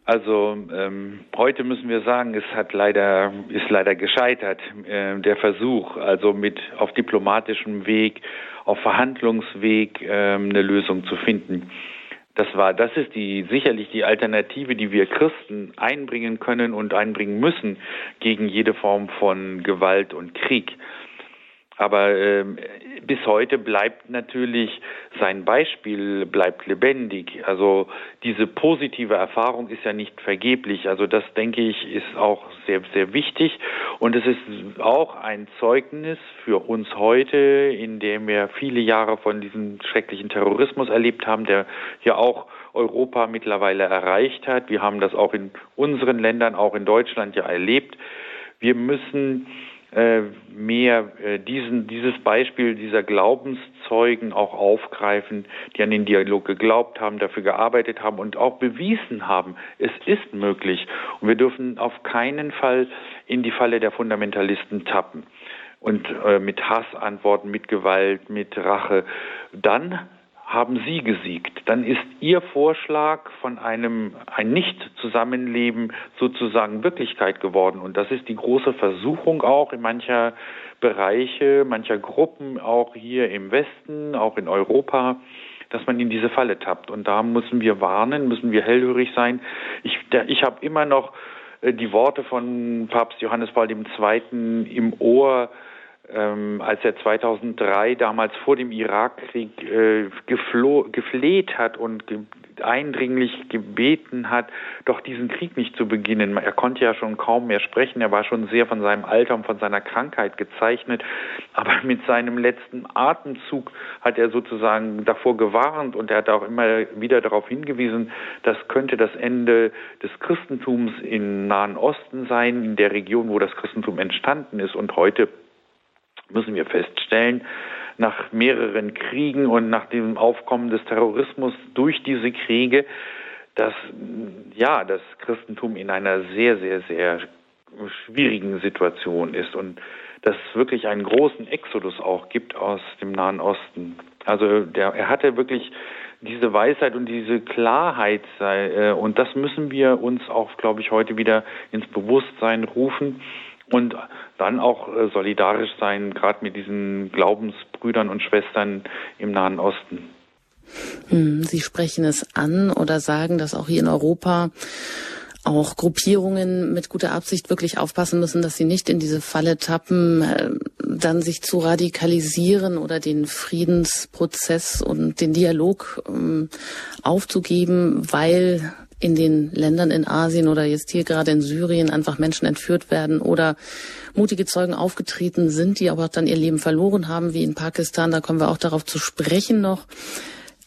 Also ähm, heute müssen wir sagen, es hat leider ist leider gescheitert äh, der Versuch, also mit auf diplomatischem Weg, auf Verhandlungsweg äh, eine Lösung zu finden. Das war, das ist die sicherlich die Alternative, die wir Christen einbringen können und einbringen müssen gegen jede Form von Gewalt und Krieg. Aber äh, bis heute bleibt natürlich sein Beispiel bleibt lebendig. Also diese positive Erfahrung ist ja nicht vergeblich. Also das denke ich ist auch sehr sehr wichtig und es ist auch ein Zeugnis für uns heute, in dem wir viele Jahre von diesem schrecklichen Terrorismus erlebt haben, der ja auch Europa mittlerweile erreicht hat. Wir haben das auch in unseren Ländern, auch in Deutschland ja erlebt. Wir müssen äh, mehr äh, diesen, dieses Beispiel dieser Glaubenszeugen auch aufgreifen, die an den Dialog geglaubt haben, dafür gearbeitet haben und auch bewiesen haben, es ist möglich. Und wir dürfen auf keinen Fall in die Falle der Fundamentalisten tappen und äh, mit Hass antworten, mit Gewalt, mit Rache. Dann haben Sie gesiegt. Dann ist Ihr Vorschlag von einem ein Nicht-Zusammenleben sozusagen Wirklichkeit geworden. Und das ist die große Versuchung auch in mancher Bereiche, mancher Gruppen, auch hier im Westen, auch in Europa, dass man in diese Falle tappt. Und da müssen wir warnen, müssen wir hellhörig sein. Ich, ich habe immer noch äh, die Worte von Papst Johannes Paul II. im Ohr, ähm, als er 2003 damals vor dem Irakkrieg äh, gefleht hat und ge eindringlich gebeten hat, doch diesen Krieg nicht zu beginnen. Er konnte ja schon kaum mehr sprechen, er war schon sehr von seinem Alter und von seiner Krankheit gezeichnet, aber mit seinem letzten Atemzug hat er sozusagen davor gewarnt und er hat auch immer wieder darauf hingewiesen, das könnte das Ende des Christentums im Nahen Osten sein, in der Region, wo das Christentum entstanden ist. Und heute müssen wir feststellen, nach mehreren Kriegen und nach dem Aufkommen des Terrorismus durch diese Kriege, dass ja das Christentum in einer sehr, sehr, sehr schwierigen Situation ist und dass es wirklich einen großen Exodus auch gibt aus dem Nahen Osten. Also der, er hatte wirklich diese Weisheit und diese Klarheit sei, äh, und das müssen wir uns auch, glaube ich, heute wieder ins Bewusstsein rufen und dann auch äh, solidarisch sein, gerade mit diesen Glaubensbrüdern und Schwestern im Nahen Osten. Hm, Sie sprechen es an oder sagen, dass auch hier in Europa auch Gruppierungen mit guter Absicht wirklich aufpassen müssen, dass sie nicht in diese Falle tappen, äh, dann sich zu radikalisieren oder den Friedensprozess und den Dialog ähm, aufzugeben, weil in den Ländern in Asien oder jetzt hier gerade in Syrien einfach Menschen entführt werden oder mutige Zeugen aufgetreten sind, die aber dann ihr Leben verloren haben, wie in Pakistan. Da kommen wir auch darauf zu sprechen noch.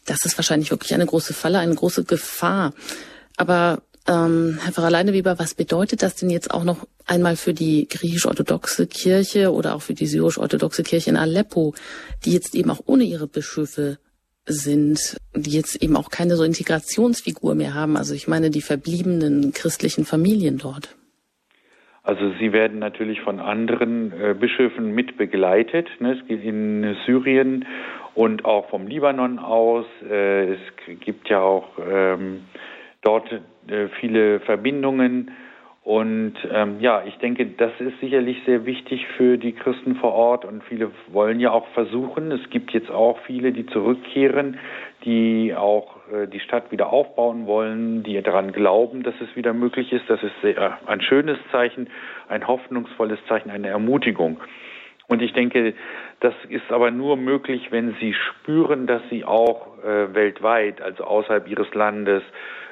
Das ist wahrscheinlich wirklich eine große Falle, eine große Gefahr. Aber ähm, Herr Pfarrer Leineweber, was bedeutet das denn jetzt auch noch einmal für die griechisch-orthodoxe Kirche oder auch für die syrisch-orthodoxe Kirche in Aleppo, die jetzt eben auch ohne ihre Bischöfe sind, die jetzt eben auch keine so Integrationsfigur mehr haben. Also ich meine die verbliebenen christlichen Familien dort. Also sie werden natürlich von anderen äh, Bischöfen mit begleitet. Ne? Es geht in Syrien und auch vom Libanon aus. Äh, es gibt ja auch ähm, dort äh, viele Verbindungen. Und ähm, ja, ich denke, das ist sicherlich sehr wichtig für die Christen vor Ort und viele wollen ja auch versuchen. Es gibt jetzt auch viele, die zurückkehren, die auch äh, die Stadt wieder aufbauen wollen, die daran glauben, dass es wieder möglich ist. Das ist sehr, ein schönes Zeichen, ein hoffnungsvolles Zeichen, eine Ermutigung. Und ich denke, das ist aber nur möglich, wenn sie spüren, dass sie auch äh, weltweit, also außerhalb ihres Landes,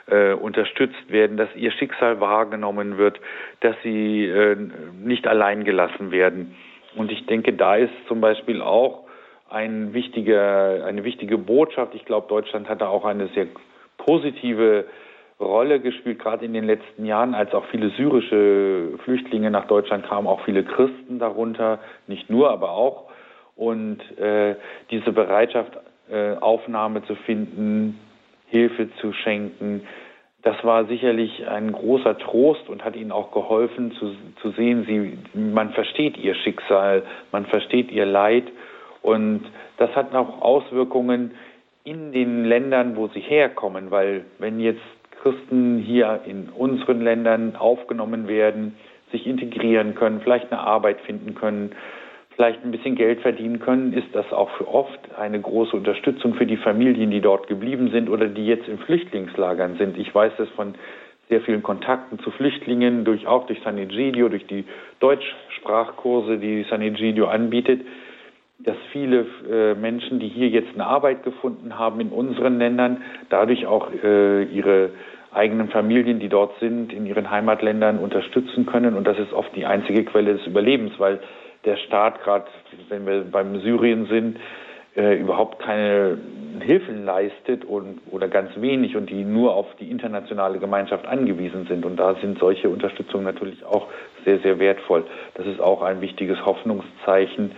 äh, unterstützt werden, dass ihr Schicksal wahrgenommen wird, dass sie äh, nicht allein gelassen werden. Und ich denke, da ist zum Beispiel auch ein wichtiger, eine wichtige Botschaft. Ich glaube, Deutschland hat da auch eine sehr positive Rolle gespielt, gerade in den letzten Jahren, als auch viele syrische Flüchtlinge nach Deutschland kamen, auch viele Christen darunter, nicht nur, aber auch. Und äh, diese Bereitschaft, äh, Aufnahme zu finden, Hilfe zu schenken. Das war sicherlich ein großer Trost und hat ihnen auch geholfen zu, zu sehen, sie, man versteht ihr Schicksal, man versteht ihr Leid und das hat auch Auswirkungen in den Ländern, wo sie herkommen, weil wenn jetzt Christen hier in unseren Ländern aufgenommen werden, sich integrieren können, vielleicht eine Arbeit finden können, vielleicht ein bisschen Geld verdienen können, ist das auch für oft eine große Unterstützung für die Familien, die dort geblieben sind oder die jetzt in Flüchtlingslagern sind. Ich weiß das von sehr vielen Kontakten zu Flüchtlingen, durch, auch durch San Egidio, durch die Deutschsprachkurse, die San Egidio anbietet, dass viele äh, Menschen, die hier jetzt eine Arbeit gefunden haben in unseren Ländern, dadurch auch äh, ihre eigenen Familien, die dort sind, in ihren Heimatländern unterstützen können. Und das ist oft die einzige Quelle des Überlebens, weil der Staat, gerade wenn wir beim Syrien sind, äh, überhaupt keine Hilfen leistet und, oder ganz wenig und die nur auf die internationale Gemeinschaft angewiesen sind. Und da sind solche Unterstützungen natürlich auch sehr, sehr wertvoll. Das ist auch ein wichtiges Hoffnungszeichen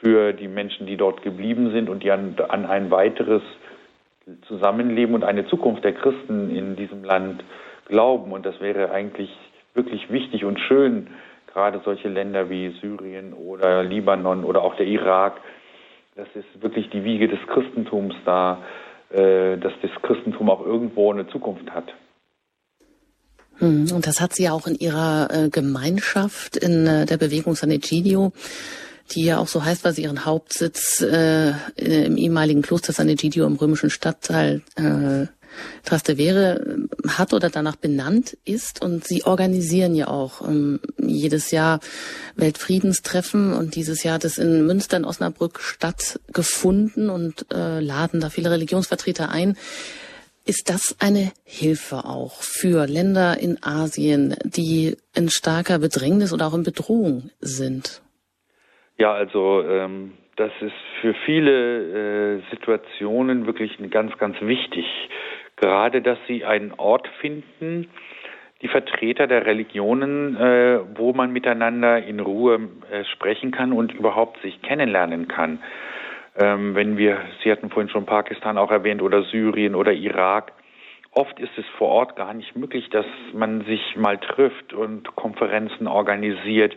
für die Menschen, die dort geblieben sind und die an, an ein weiteres Zusammenleben und eine Zukunft der Christen in diesem Land glauben. Und das wäre eigentlich wirklich wichtig und schön, gerade solche Länder wie Syrien oder Libanon oder auch der Irak, das ist wirklich die Wiege des Christentums da, äh, dass das Christentum auch irgendwo eine Zukunft hat. Hm, und das hat sie ja auch in ihrer äh, Gemeinschaft in äh, der Bewegung San Egidio, die ja auch so heißt, weil sie ihren Hauptsitz äh, im ehemaligen Kloster San Egidio im römischen Stadtteil äh, Trastevere hat oder danach benannt ist. Und sie organisieren ja auch ähm, jedes Jahr Weltfriedenstreffen und dieses Jahr hat es in Münster in Osnabrück stattgefunden und äh, laden da viele Religionsvertreter ein. Ist das eine Hilfe auch für Länder in Asien, die in starker Bedrängnis oder auch in Bedrohung sind? Ja, also ähm, das ist für viele äh, Situationen wirklich ganz, ganz wichtig gerade, dass sie einen Ort finden, die Vertreter der Religionen, äh, wo man miteinander in Ruhe äh, sprechen kann und überhaupt sich kennenlernen kann. Ähm, wenn wir, Sie hatten vorhin schon Pakistan auch erwähnt oder Syrien oder Irak, oft ist es vor Ort gar nicht möglich, dass man sich mal trifft und Konferenzen organisiert,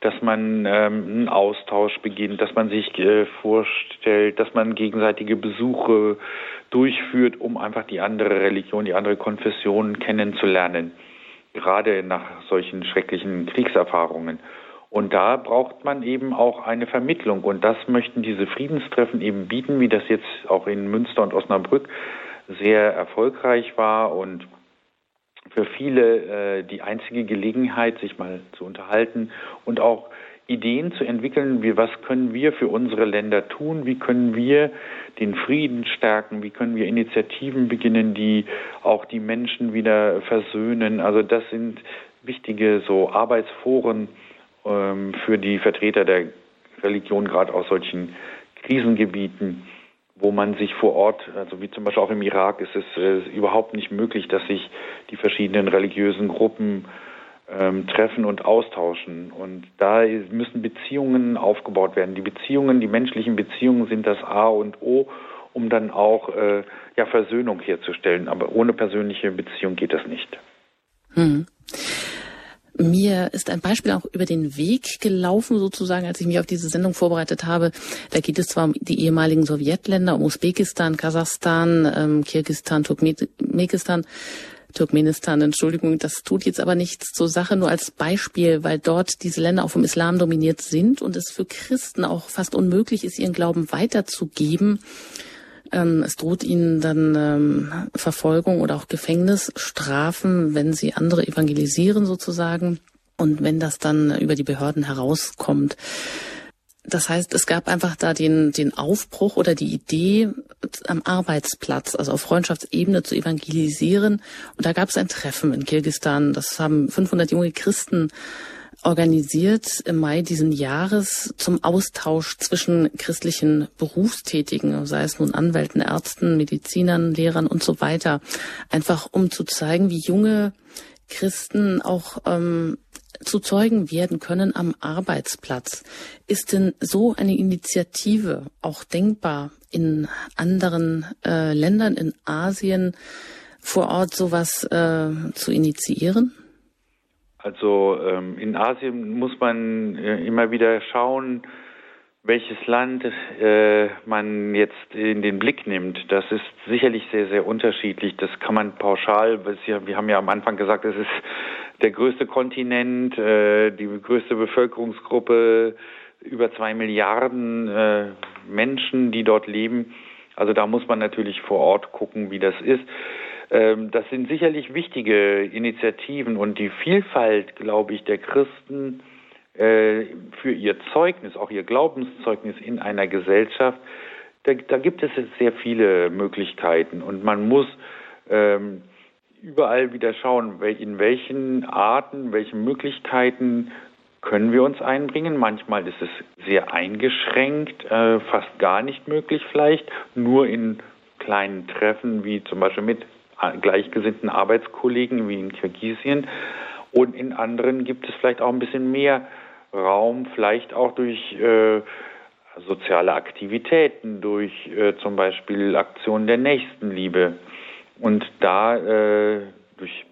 dass man ähm, einen Austausch beginnt, dass man sich äh, vorstellt, dass man gegenseitige Besuche durchführt, um einfach die andere Religion, die andere Konfession kennenzulernen, gerade nach solchen schrecklichen Kriegserfahrungen. Und da braucht man eben auch eine Vermittlung. Und das möchten diese Friedenstreffen eben bieten, wie das jetzt auch in Münster und Osnabrück sehr erfolgreich war und für viele äh, die einzige Gelegenheit, sich mal zu unterhalten und auch Ideen zu entwickeln, wie was können wir für unsere Länder tun, wie können wir den Frieden stärken, wie können wir Initiativen beginnen, die auch die Menschen wieder versöhnen. Also das sind wichtige so Arbeitsforen ähm, für die Vertreter der Religion, gerade aus solchen Krisengebieten wo man sich vor Ort, also wie zum Beispiel auch im Irak, ist es äh, überhaupt nicht möglich, dass sich die verschiedenen religiösen Gruppen ähm, treffen und austauschen. Und da müssen Beziehungen aufgebaut werden. Die Beziehungen, die menschlichen Beziehungen sind das A und O, um dann auch äh, ja, Versöhnung herzustellen. Aber ohne persönliche Beziehung geht das nicht. Hm. Mir ist ein Beispiel auch über den Weg gelaufen, sozusagen, als ich mich auf diese Sendung vorbereitet habe. Da geht es zwar um die ehemaligen Sowjetländer, um Usbekistan, Kasachstan, ähm, Kirgistan, Turkmenistan. Turkmenistan, Entschuldigung, das tut jetzt aber nichts zur Sache, nur als Beispiel, weil dort diese Länder auch vom Islam dominiert sind und es für Christen auch fast unmöglich ist, ihren Glauben weiterzugeben. Ähm, es droht ihnen dann ähm, Verfolgung oder auch Gefängnisstrafen, wenn sie andere evangelisieren sozusagen und wenn das dann über die Behörden herauskommt. Das heißt, es gab einfach da den, den Aufbruch oder die Idee, am Arbeitsplatz, also auf Freundschaftsebene zu evangelisieren. Und da gab es ein Treffen in Kirgistan. Das haben 500 junge Christen organisiert im Mai diesen Jahres zum Austausch zwischen christlichen Berufstätigen, sei es nun Anwälten, Ärzten, Medizinern, Lehrern und so weiter. Einfach um zu zeigen, wie junge Christen auch ähm, zu Zeugen werden können am Arbeitsplatz. Ist denn so eine Initiative auch denkbar in anderen äh, Ländern in Asien vor Ort sowas äh, zu initiieren? Also ähm, in Asien muss man äh, immer wieder schauen, welches Land äh, man jetzt in den Blick nimmt. Das ist sicherlich sehr, sehr unterschiedlich. Das kann man pauschal, wir haben ja am Anfang gesagt, es ist der größte Kontinent, äh, die größte Bevölkerungsgruppe, über zwei Milliarden äh, Menschen, die dort leben. Also da muss man natürlich vor Ort gucken, wie das ist. Ähm, das sind sicherlich wichtige Initiativen und die Vielfalt, glaube ich, der Christen für ihr Zeugnis, auch ihr Glaubenszeugnis in einer Gesellschaft, da, da gibt es sehr viele Möglichkeiten und man muss ähm, überall wieder schauen, in welchen Arten, welchen Möglichkeiten können wir uns einbringen. Manchmal ist es sehr eingeschränkt, äh, fast gar nicht möglich vielleicht, nur in kleinen Treffen wie zum Beispiel mit gleichgesinnten Arbeitskollegen wie in Kirgisien. Und in anderen gibt es vielleicht auch ein bisschen mehr Raum, vielleicht auch durch äh, soziale Aktivitäten, durch äh, zum Beispiel Aktionen der Nächstenliebe. Und da äh, durch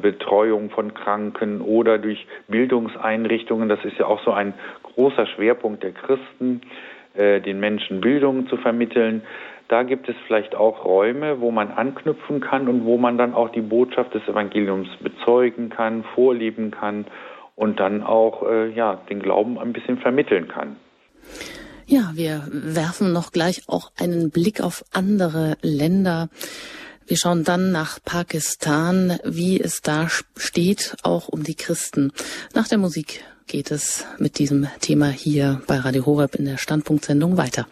Betreuung von Kranken oder durch Bildungseinrichtungen, das ist ja auch so ein großer Schwerpunkt der Christen, äh, den Menschen Bildung zu vermitteln. Da gibt es vielleicht auch Räume, wo man anknüpfen kann und wo man dann auch die Botschaft des Evangeliums bezeugen kann, vorleben kann und dann auch äh, ja, den Glauben ein bisschen vermitteln kann. Ja, wir werfen noch gleich auch einen Blick auf andere Länder. Wir schauen dann nach Pakistan, wie es da steht, auch um die Christen. Nach der Musik geht es mit diesem Thema hier bei Radio Horeb in der Standpunktsendung weiter.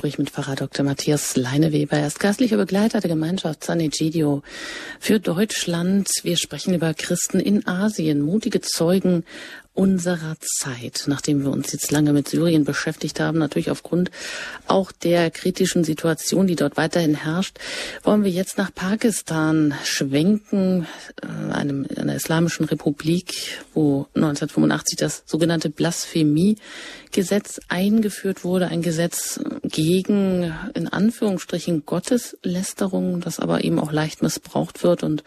Gespräch mit Pfarrer Dr. Matthias Leineweber. Er ist geistlicher Begleiter der Gemeinschaft San Egidio für Deutschland. Wir sprechen über Christen in Asien, mutige Zeugen unserer Zeit, nachdem wir uns jetzt lange mit Syrien beschäftigt haben, natürlich aufgrund auch der kritischen Situation, die dort weiterhin herrscht, wollen wir jetzt nach Pakistan schwenken, äh, einem, einer islamischen Republik, wo 1985 das sogenannte Blasphemie-Gesetz eingeführt wurde, ein Gesetz gegen, in Anführungsstrichen, Gotteslästerung, das aber eben auch leicht missbraucht wird und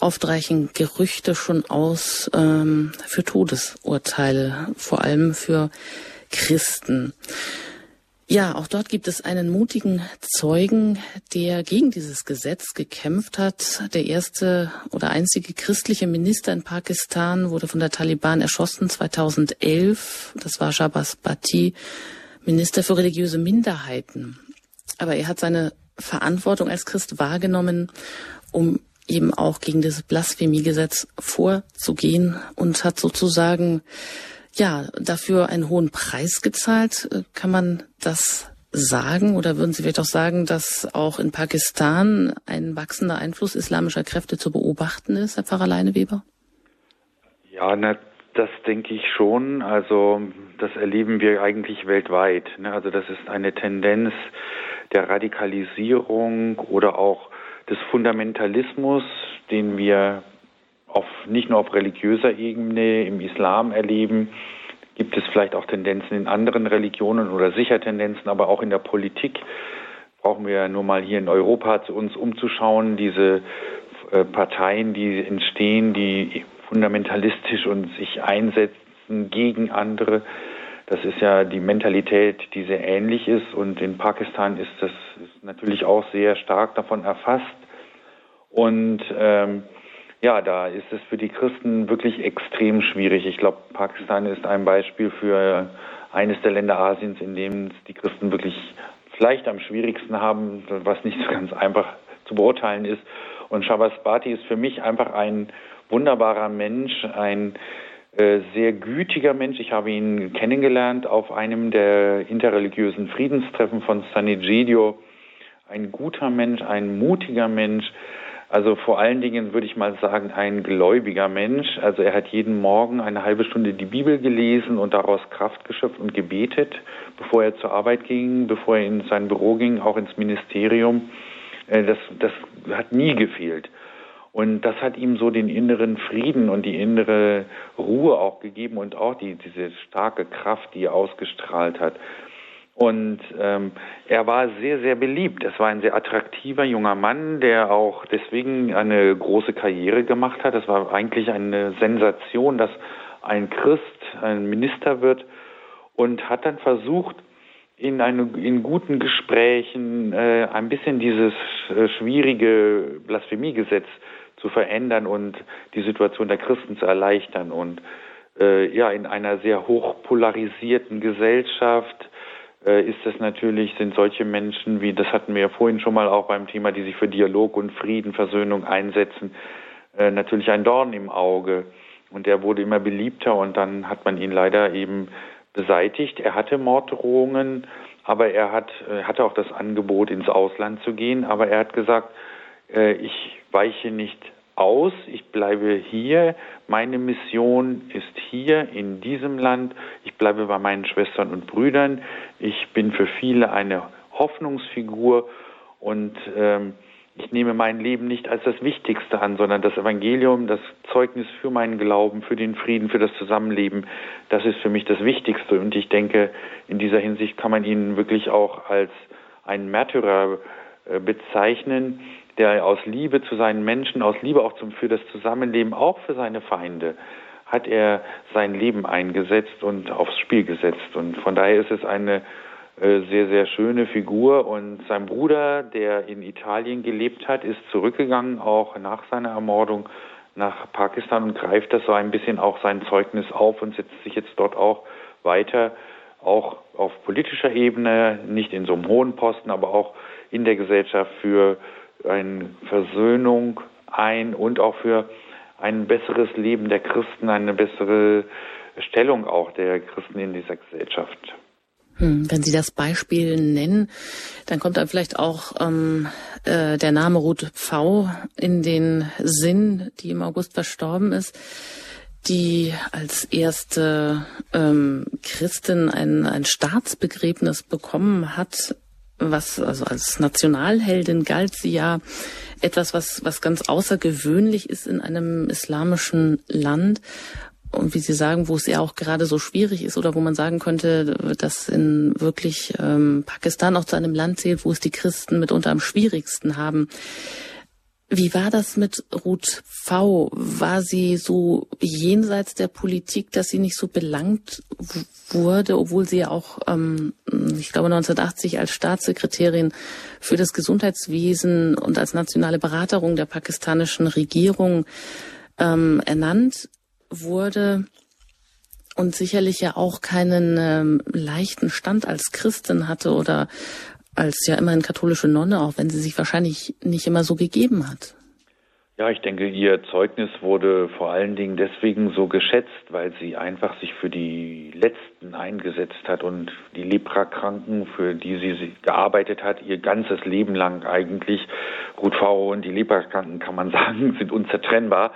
Oft reichen Gerüchte schon aus ähm, für Todesurteile, vor allem für Christen. Ja, auch dort gibt es einen mutigen Zeugen, der gegen dieses Gesetz gekämpft hat. Der erste oder einzige christliche Minister in Pakistan wurde von der Taliban erschossen 2011. Das war Shabazz Bhatti, Minister für religiöse Minderheiten. Aber er hat seine Verantwortung als Christ wahrgenommen, um eben auch gegen das Blasphemiegesetz vorzugehen und hat sozusagen ja dafür einen hohen Preis gezahlt. Kann man das sagen oder würden Sie vielleicht auch sagen, dass auch in Pakistan ein wachsender Einfluss islamischer Kräfte zu beobachten ist, Herr Pfarrer Leineweber? Ja, na, das denke ich schon. Also das erleben wir eigentlich weltweit. Ne? Also das ist eine Tendenz der Radikalisierung oder auch des Fundamentalismus, den wir auf, nicht nur auf religiöser Ebene im Islam erleben, gibt es vielleicht auch Tendenzen in anderen Religionen oder sicher Tendenzen, aber auch in der Politik brauchen wir nur mal hier in Europa zu uns umzuschauen, diese äh, Parteien, die entstehen, die fundamentalistisch und sich einsetzen gegen andere. Das ist ja die Mentalität, die sehr ähnlich ist und in Pakistan ist das natürlich auch sehr stark davon erfasst. Und ähm, ja, da ist es für die Christen wirklich extrem schwierig. Ich glaube, Pakistan ist ein Beispiel für eines der Länder Asiens, in dem die Christen wirklich vielleicht am schwierigsten haben, was nicht so ganz einfach zu beurteilen ist. Und Shabazz Bhatti ist für mich einfach ein wunderbarer Mensch, ein äh, sehr gütiger Mensch. Ich habe ihn kennengelernt auf einem der interreligiösen Friedenstreffen von San Egidio. Ein guter Mensch, ein mutiger Mensch, also vor allen Dingen würde ich mal sagen, ein gläubiger Mensch. Also er hat jeden Morgen eine halbe Stunde die Bibel gelesen und daraus Kraft geschöpft und gebetet, bevor er zur Arbeit ging, bevor er in sein Büro ging, auch ins Ministerium. Äh, das, das hat nie gefehlt. Und das hat ihm so den inneren Frieden und die innere Ruhe auch gegeben und auch die, diese starke Kraft, die er ausgestrahlt hat. Und ähm, er war sehr, sehr beliebt. Es war ein sehr attraktiver junger Mann, der auch deswegen eine große Karriere gemacht hat. Es war eigentlich eine Sensation, dass ein Christ ein Minister wird und hat dann versucht, in, eine, in guten Gesprächen äh, ein bisschen dieses äh, schwierige Blasphemiegesetz zu verändern und die Situation der Christen zu erleichtern. Und äh, ja, in einer sehr hoch polarisierten Gesellschaft ist es natürlich, sind solche Menschen wie, das hatten wir ja vorhin schon mal auch beim Thema, die sich für Dialog und Frieden, Versöhnung einsetzen, äh, natürlich ein Dorn im Auge. Und er wurde immer beliebter und dann hat man ihn leider eben beseitigt. Er hatte Morddrohungen, aber er hat, äh, hatte auch das Angebot, ins Ausland zu gehen. Aber er hat gesagt, ich weiche nicht aus, ich bleibe hier, meine Mission ist hier in diesem Land, ich bleibe bei meinen Schwestern und Brüdern, ich bin für viele eine Hoffnungsfigur und ähm, ich nehme mein Leben nicht als das Wichtigste an, sondern das Evangelium, das Zeugnis für meinen Glauben, für den Frieden, für das Zusammenleben, das ist für mich das Wichtigste. Und ich denke, in dieser Hinsicht kann man ihn wirklich auch als einen Märtyrer äh, bezeichnen, der aus Liebe zu seinen Menschen, aus Liebe auch zum, für das Zusammenleben, auch für seine Feinde, hat er sein Leben eingesetzt und aufs Spiel gesetzt. Und von daher ist es eine äh, sehr, sehr schöne Figur. Und sein Bruder, der in Italien gelebt hat, ist zurückgegangen, auch nach seiner Ermordung nach Pakistan und greift das so ein bisschen auch sein Zeugnis auf und setzt sich jetzt dort auch weiter, auch auf politischer Ebene, nicht in so einem hohen Posten, aber auch in der Gesellschaft für eine Versöhnung ein und auch für ein besseres Leben der Christen, eine bessere Stellung auch der Christen in dieser Gesellschaft. Hm, wenn Sie das Beispiel nennen, dann kommt dann vielleicht auch ähm, äh, der Name Ruth V in den Sinn, die im August verstorben ist, die als erste ähm, Christin ein, ein Staatsbegräbnis bekommen hat was, also als Nationalheldin galt sie ja etwas, was, was ganz außergewöhnlich ist in einem islamischen Land. Und wie Sie sagen, wo es ja auch gerade so schwierig ist oder wo man sagen könnte, dass in wirklich ähm, Pakistan auch zu einem Land zählt, wo es die Christen mitunter am schwierigsten haben. Wie war das mit Ruth V? War sie so jenseits der Politik, dass sie nicht so belangt wurde, obwohl sie ja auch, ähm, ich glaube, 1980 als Staatssekretärin für das Gesundheitswesen und als nationale Beraterin der pakistanischen Regierung ähm, ernannt wurde und sicherlich ja auch keinen ähm, leichten Stand als Christin hatte oder als ja immerhin katholische Nonne, auch wenn sie sich wahrscheinlich nicht immer so gegeben hat. Ja, ich denke, ihr Zeugnis wurde vor allen Dingen deswegen so geschätzt, weil sie einfach sich für die Letzten eingesetzt hat und die Leprakranken, für die sie gearbeitet hat, ihr ganzes Leben lang eigentlich. Ruth V. und die Leprakranken, kann man sagen, sind unzertrennbar.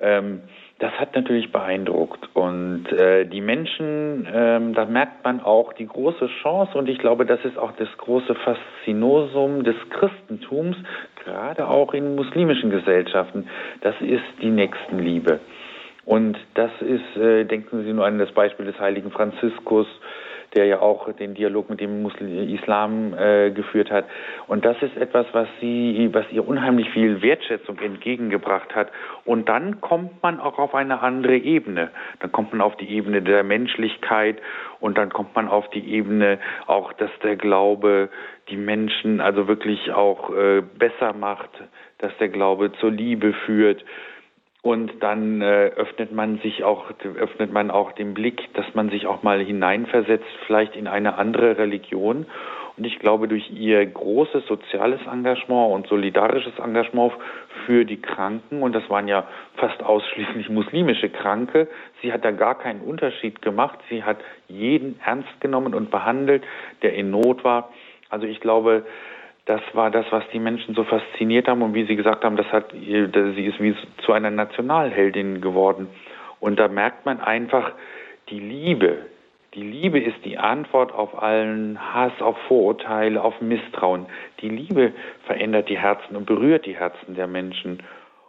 Ähm, das hat natürlich beeindruckt. Und äh, die Menschen, ähm, da merkt man auch die große Chance und ich glaube, das ist auch das große Faszinosum des Christentums, gerade auch in muslimischen Gesellschaften. Das ist die Nächstenliebe. Und das ist, äh, denken Sie nur an das Beispiel des heiligen Franziskus, der ja auch den Dialog mit dem Muslim Islam äh, geführt hat. Und das ist etwas, was sie, was ihr unheimlich viel Wertschätzung entgegengebracht hat. Und dann kommt man auch auf eine andere Ebene. Dann kommt man auf die Ebene der Menschlichkeit und dann kommt man auf die Ebene auch, dass der Glaube die Menschen also wirklich auch äh, besser macht, dass der Glaube zur Liebe führt und dann äh, öffnet man sich auch, öffnet man auch den Blick, dass man sich auch mal hineinversetzt, vielleicht in eine andere Religion. Und ich glaube, durch ihr großes soziales Engagement und solidarisches Engagement für die Kranken, und das waren ja fast ausschließlich muslimische Kranke, sie hat da gar keinen Unterschied gemacht. Sie hat jeden ernst genommen und behandelt, der in Not war. Also ich glaube, das war das, was die Menschen so fasziniert haben und wie Sie gesagt haben, das hat, sie ist wie zu einer Nationalheldin geworden. Und da merkt man einfach die Liebe. Die Liebe ist die Antwort auf allen Hass, auf Vorurteile, auf Misstrauen. Die Liebe verändert die Herzen und berührt die Herzen der Menschen.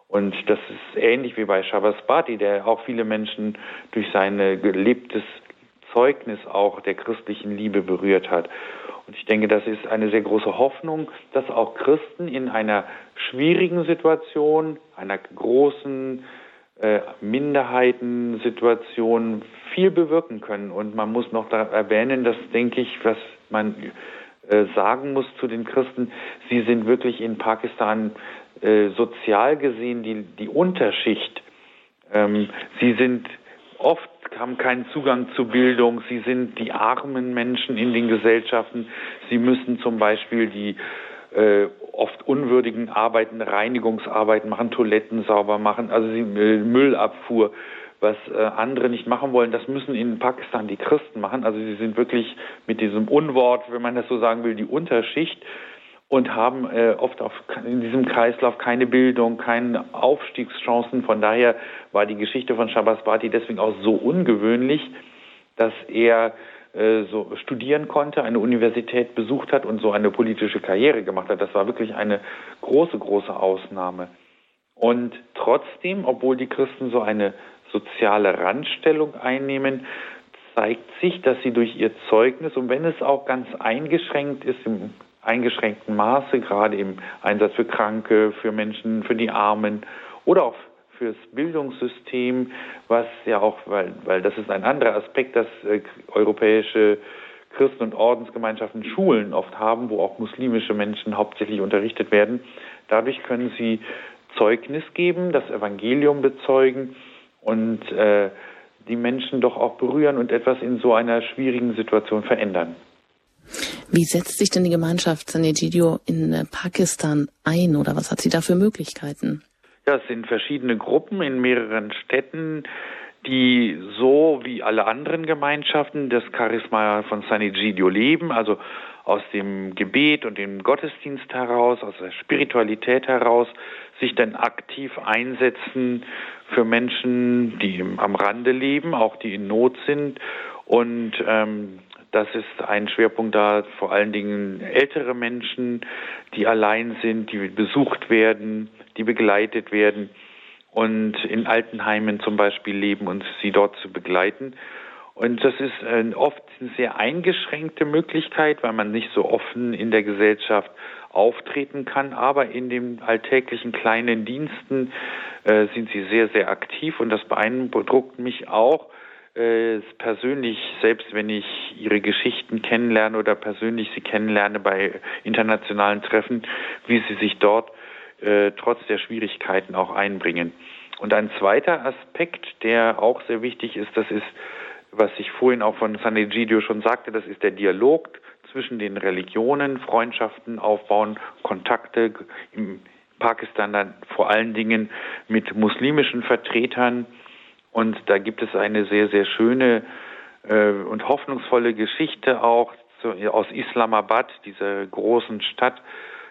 Und das ist ähnlich wie bei Shabbas Bati, der auch viele Menschen durch sein gelebtes Zeugnis auch der christlichen Liebe berührt hat. Und ich denke, das ist eine sehr große Hoffnung, dass auch Christen in einer schwierigen Situation, einer großen äh, Minderheitensituation viel bewirken können. Und man muss noch erwähnen, dass, denke ich, was man äh, sagen muss zu den Christen, sie sind wirklich in Pakistan äh, sozial gesehen die, die Unterschicht. Ähm, sie sind oft haben keinen Zugang zu Bildung, sie sind die armen Menschen in den Gesellschaften, sie müssen zum Beispiel die äh, oft unwürdigen Arbeiten, Reinigungsarbeiten machen, Toiletten sauber machen, also sie, äh, Müllabfuhr, was äh, andere nicht machen wollen, das müssen in Pakistan die Christen machen. Also sie sind wirklich mit diesem Unwort, wenn man das so sagen will, die Unterschicht und haben äh, oft auf, in diesem Kreislauf keine Bildung, keine Aufstiegschancen. Von daher war die Geschichte von Shabasbati deswegen auch so ungewöhnlich, dass er äh, so studieren konnte, eine Universität besucht hat und so eine politische Karriere gemacht hat. Das war wirklich eine große, große Ausnahme. Und trotzdem, obwohl die Christen so eine soziale Randstellung einnehmen, zeigt sich, dass sie durch ihr Zeugnis, und wenn es auch ganz eingeschränkt ist im eingeschränkten Maße, gerade im Einsatz für Kranke, für Menschen, für die Armen oder auch fürs Bildungssystem, was ja auch, weil, weil das ist ein anderer Aspekt, dass äh, europäische Christen- und Ordensgemeinschaften Schulen oft haben, wo auch muslimische Menschen hauptsächlich unterrichtet werden. Dadurch können sie Zeugnis geben, das Evangelium bezeugen und äh, die Menschen doch auch berühren und etwas in so einer schwierigen Situation verändern. Wie setzt sich denn die Gemeinschaft San Egidio in äh, Pakistan ein oder was hat sie da für Möglichkeiten? Ja, es sind verschiedene Gruppen in mehreren Städten, die so wie alle anderen Gemeinschaften das Charisma von San Egidio leben, also aus dem Gebet und dem Gottesdienst heraus, aus der Spiritualität heraus, sich dann aktiv einsetzen für Menschen, die am Rande leben, auch die in Not sind und ähm, das ist ein Schwerpunkt da, vor allen Dingen ältere Menschen, die allein sind, die besucht werden, die begleitet werden und in Altenheimen zum Beispiel leben und sie dort zu begleiten. Und das ist oft eine sehr eingeschränkte Möglichkeit, weil man nicht so offen in der Gesellschaft auftreten kann. Aber in den alltäglichen kleinen Diensten äh, sind sie sehr, sehr aktiv und das beeindruckt mich auch, äh, persönlich, selbst wenn ich ihre Geschichten kennenlerne oder persönlich sie kennenlerne bei internationalen Treffen, wie sie sich dort äh, trotz der Schwierigkeiten auch einbringen. Und ein zweiter Aspekt, der auch sehr wichtig ist, das ist, was ich vorhin auch von San Egidio schon sagte, das ist der Dialog zwischen den Religionen, Freundschaften aufbauen, Kontakte im Pakistan dann vor allen Dingen mit muslimischen Vertretern, und da gibt es eine sehr, sehr schöne äh, und hoffnungsvolle Geschichte auch zu, aus Islamabad, dieser großen Stadt.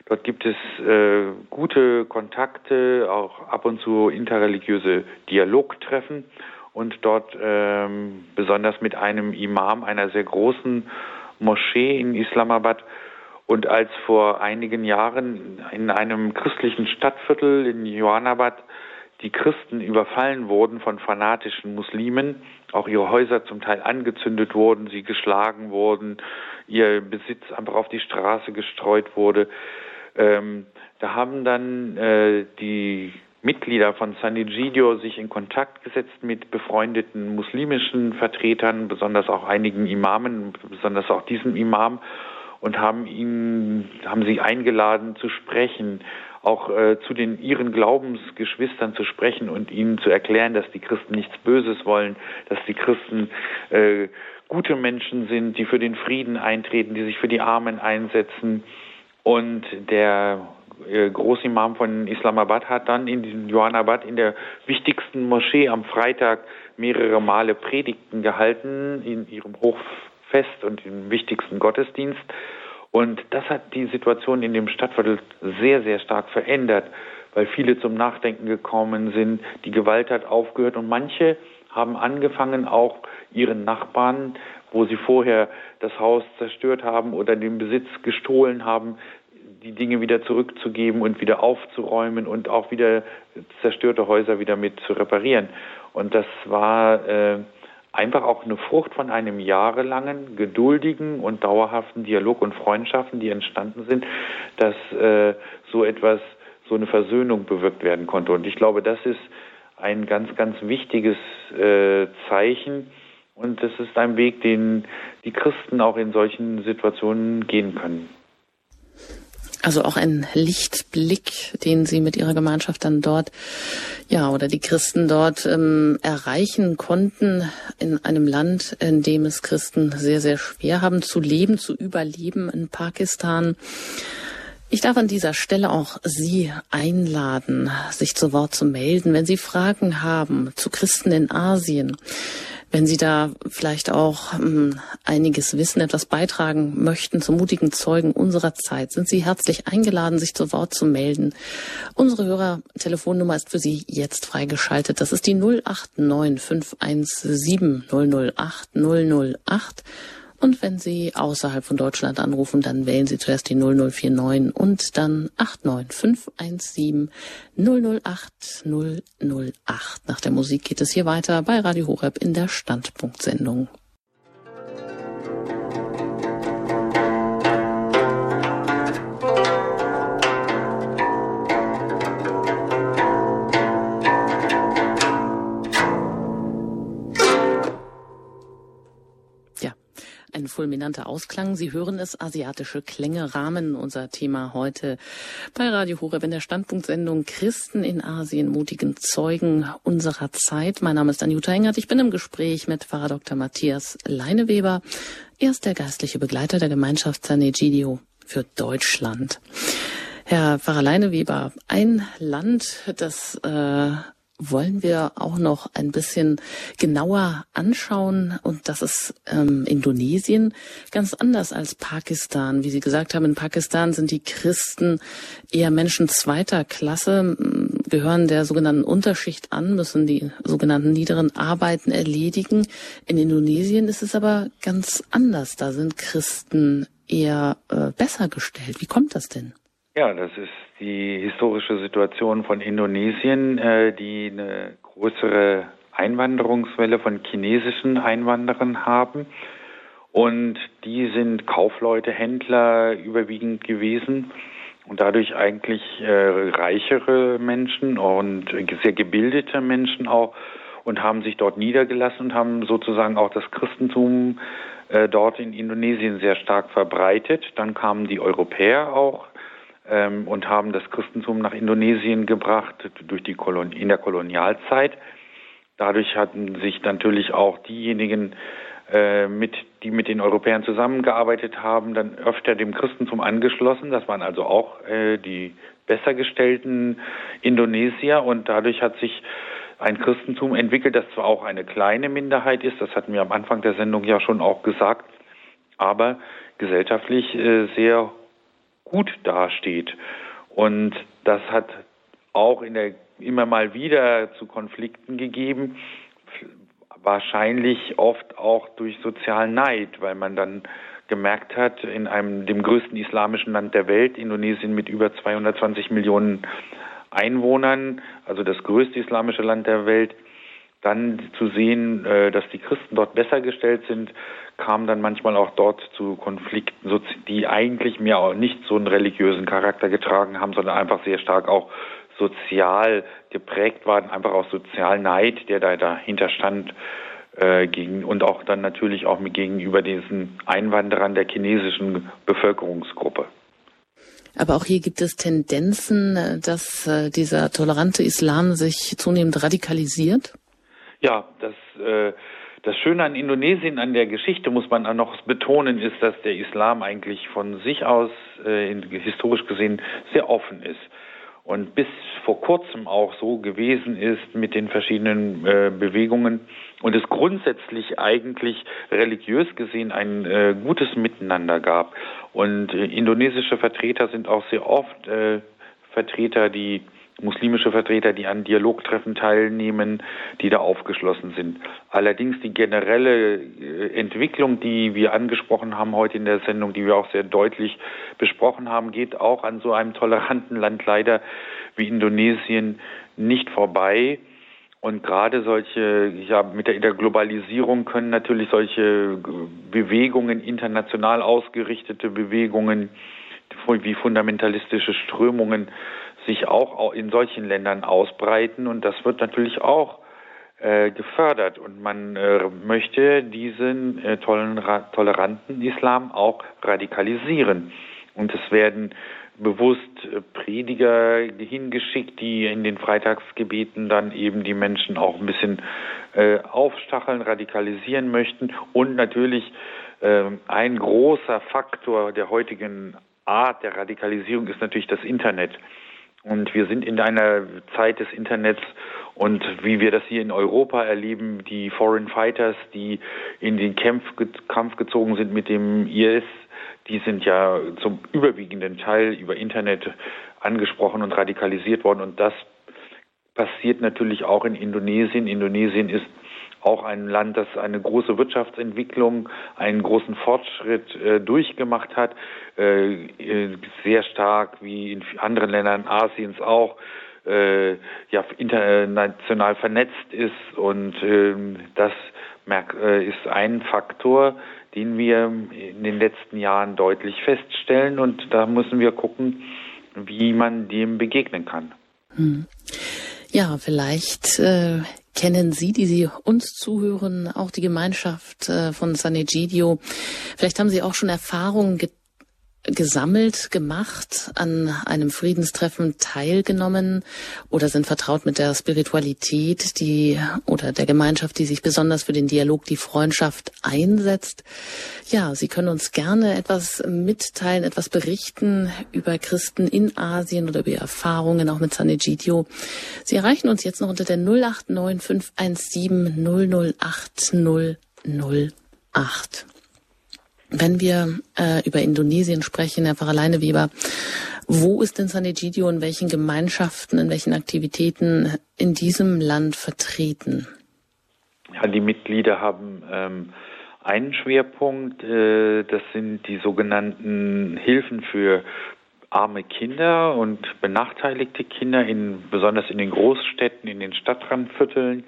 Dort gibt es äh, gute Kontakte, auch ab und zu interreligiöse Dialogtreffen und dort ähm, besonders mit einem Imam einer sehr großen Moschee in Islamabad. Und als vor einigen Jahren in einem christlichen Stadtviertel in Johannabad die Christen überfallen wurden von fanatischen Muslimen, auch ihre Häuser zum Teil angezündet wurden, sie geschlagen wurden, ihr Besitz einfach auf die Straße gestreut wurde, ähm, da haben dann äh, die Mitglieder von San Egidio sich in Kontakt gesetzt mit befreundeten muslimischen Vertretern, besonders auch einigen Imamen, besonders auch diesem Imam, und haben ihn, haben sie eingeladen zu sprechen, auch äh, zu den ihren Glaubensgeschwistern zu sprechen und ihnen zu erklären, dass die Christen nichts Böses wollen, dass die Christen äh, gute Menschen sind, die für den Frieden eintreten, die sich für die Armen einsetzen und der äh, Großimam von Islamabad hat dann in Johannabad in der wichtigsten Moschee am Freitag mehrere Male Predigten gehalten in ihrem Hochfest und im wichtigsten Gottesdienst. Und das hat die Situation in dem Stadtviertel sehr, sehr stark verändert, weil viele zum Nachdenken gekommen sind. Die Gewalt hat aufgehört und manche haben angefangen, auch ihren Nachbarn wo sie vorher das Haus zerstört haben oder den Besitz gestohlen haben, die Dinge wieder zurückzugeben und wieder aufzuräumen und auch wieder zerstörte Häuser wieder mit zu reparieren. Und das war äh, einfach auch eine Frucht von einem jahrelangen, geduldigen und dauerhaften Dialog und Freundschaften, die entstanden sind, dass äh, so etwas, so eine Versöhnung bewirkt werden konnte. Und ich glaube, das ist ein ganz, ganz wichtiges äh, Zeichen, und das ist ein Weg, den die Christen auch in solchen Situationen gehen können. Also auch ein Lichtblick, den Sie mit Ihrer Gemeinschaft dann dort, ja, oder die Christen dort ähm, erreichen konnten in einem Land, in dem es Christen sehr, sehr schwer haben zu leben, zu überleben in Pakistan. Ich darf an dieser Stelle auch Sie einladen, sich zu Wort zu melden, wenn Sie Fragen haben zu Christen in Asien wenn Sie da vielleicht auch ähm, einiges wissen, etwas beitragen möchten zum mutigen Zeugen unserer Zeit, sind Sie herzlich eingeladen, sich zu Wort zu melden. Unsere Hörertelefonnummer ist für Sie jetzt freigeschaltet. Das ist die 089 517 008 008. Und wenn Sie außerhalb von Deutschland anrufen, dann wählen Sie zuerst die 0049 und dann 89517 008 008. Nach der Musik geht es hier weiter bei Radio Horeb in der Standpunktsendung. Ein fulminanter Ausklang. Sie hören es, asiatische Klänge rahmen unser Thema heute bei Radio Horeb in der Standpunktsendung Christen in Asien, mutigen Zeugen unserer Zeit. Mein Name ist Anjuta Engert. Ich bin im Gespräch mit Pfarrer Dr. Matthias Leineweber. Er ist der geistliche Begleiter der Gemeinschaft San Egidio für Deutschland. Herr Pfarrer Leineweber, ein Land, das äh, wollen wir auch noch ein bisschen genauer anschauen. Und das ist ähm, Indonesien ganz anders als Pakistan. Wie Sie gesagt haben, in Pakistan sind die Christen eher Menschen zweiter Klasse, gehören der sogenannten Unterschicht an, müssen die sogenannten niederen Arbeiten erledigen. In Indonesien ist es aber ganz anders. Da sind Christen eher äh, besser gestellt. Wie kommt das denn? Ja, das ist die historische Situation von Indonesien, äh, die eine größere Einwanderungswelle von chinesischen Einwanderern haben. Und die sind Kaufleute, Händler überwiegend gewesen und dadurch eigentlich äh, reichere Menschen und sehr gebildete Menschen auch und haben sich dort niedergelassen und haben sozusagen auch das Christentum äh, dort in Indonesien sehr stark verbreitet. Dann kamen die Europäer auch ähm, und haben das Christentum nach Indonesien gebracht durch die Kolon in der Kolonialzeit. Dadurch hatten sich natürlich auch diejenigen, äh, mit, die mit den Europäern zusammengearbeitet haben, dann öfter dem Christentum angeschlossen. Das waren also auch äh, die besser gestellten Indonesier und dadurch hat sich ein Christentum entwickelt, das zwar auch eine kleine Minderheit ist, das hatten wir am Anfang der Sendung ja schon auch gesagt, aber gesellschaftlich äh, sehr gut dasteht. Und das hat auch in der, immer mal wieder zu Konflikten gegeben, wahrscheinlich oft auch durch sozialen Neid, weil man dann gemerkt hat, in einem dem größten islamischen Land der Welt, Indonesien mit über 220 Millionen Einwohnern, also das größte islamische Land der Welt, dann zu sehen, äh, dass die Christen dort besser gestellt sind, kam dann manchmal auch dort zu Konflikten, die eigentlich mehr auch nicht so einen religiösen Charakter getragen haben, sondern einfach sehr stark auch sozial geprägt waren, einfach auch Sozialneid, der da dahinter stand, äh, gegen, und auch dann natürlich auch gegenüber diesen Einwanderern der chinesischen Bevölkerungsgruppe. Aber auch hier gibt es Tendenzen, äh, dass äh, dieser tolerante Islam sich zunehmend radikalisiert? Ja, das, äh, das Schöne an Indonesien, an der Geschichte muss man noch betonen, ist, dass der Islam eigentlich von sich aus äh, historisch gesehen sehr offen ist und bis vor kurzem auch so gewesen ist mit den verschiedenen äh, Bewegungen und es grundsätzlich eigentlich religiös gesehen ein äh, gutes Miteinander gab. Und äh, indonesische Vertreter sind auch sehr oft äh, Vertreter, die muslimische Vertreter, die an Dialogtreffen teilnehmen, die da aufgeschlossen sind. Allerdings die generelle äh, Entwicklung, die wir angesprochen haben heute in der Sendung, die wir auch sehr deutlich besprochen haben, geht auch an so einem toleranten Land leider wie Indonesien nicht vorbei. Und gerade solche, ja, mit der Globalisierung können natürlich solche Bewegungen, international ausgerichtete Bewegungen, wie fundamentalistische Strömungen, sich auch in solchen Ländern ausbreiten. Und das wird natürlich auch äh, gefördert. Und man äh, möchte diesen äh, toleranten Islam auch radikalisieren. Und es werden bewusst Prediger hingeschickt, die in den Freitagsgebeten dann eben die Menschen auch ein bisschen aufstacheln, radikalisieren möchten. Und natürlich äh, ein großer Faktor der heutigen Art der Radikalisierung ist natürlich das Internet. Und wir sind in einer Zeit des Internets und wie wir das hier in Europa erleben, die Foreign Fighters, die in den Kampf, Kampf gezogen sind mit dem IS, die sind ja zum überwiegenden Teil über Internet angesprochen und radikalisiert worden. Und das passiert natürlich auch in Indonesien. Indonesien ist auch ein Land, das eine große Wirtschaftsentwicklung, einen großen Fortschritt äh, durchgemacht hat, äh, sehr stark wie in anderen Ländern Asiens auch äh, ja international vernetzt ist und ähm, das äh, ist ein Faktor, den wir in den letzten Jahren deutlich feststellen. Und da müssen wir gucken, wie man dem begegnen kann. Hm. Ja, vielleicht äh, kennen Sie, die Sie uns zuhören, auch die Gemeinschaft äh, von San Egidio. Vielleicht haben Sie auch schon Erfahrungen gesammelt, gemacht, an einem Friedenstreffen teilgenommen oder sind vertraut mit der Spiritualität, die oder der Gemeinschaft, die sich besonders für den Dialog, die Freundschaft einsetzt. Ja, Sie können uns gerne etwas mitteilen, etwas berichten über Christen in Asien oder über Erfahrungen auch mit San Egidio. Sie erreichen uns jetzt noch unter der 089 517 008 008. Wenn wir äh, über Indonesien sprechen, Herr Pfarrer Leineweber, wo ist denn San Egidio in welchen Gemeinschaften, in welchen Aktivitäten in diesem Land vertreten? Ja, die Mitglieder haben ähm, einen Schwerpunkt, äh, das sind die sogenannten Hilfen für arme Kinder und benachteiligte Kinder, in, besonders in den Großstädten, in den Stadtrandvierteln.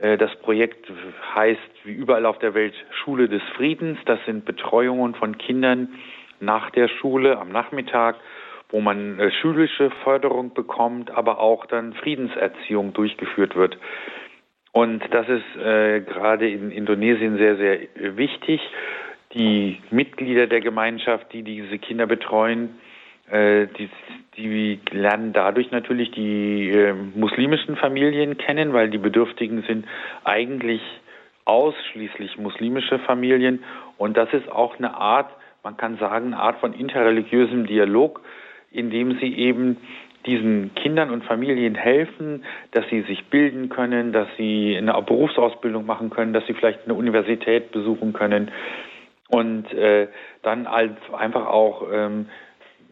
Äh, das Projekt heißt wie überall auf der Welt Schule des Friedens. Das sind Betreuungen von Kindern nach der Schule am Nachmittag, wo man äh, schulische Förderung bekommt, aber auch dann Friedenserziehung durchgeführt wird. Und das ist äh, gerade in Indonesien sehr, sehr wichtig. Die Mitglieder der Gemeinschaft, die diese Kinder betreuen, äh, die, die lernen dadurch natürlich die äh, muslimischen Familien kennen, weil die Bedürftigen sind eigentlich ausschließlich muslimische Familien. Und das ist auch eine Art, man kann sagen, eine Art von interreligiösem Dialog, in dem sie eben diesen Kindern und Familien helfen, dass sie sich bilden können, dass sie eine Berufsausbildung machen können, dass sie vielleicht eine Universität besuchen können und äh, dann einfach auch ähm,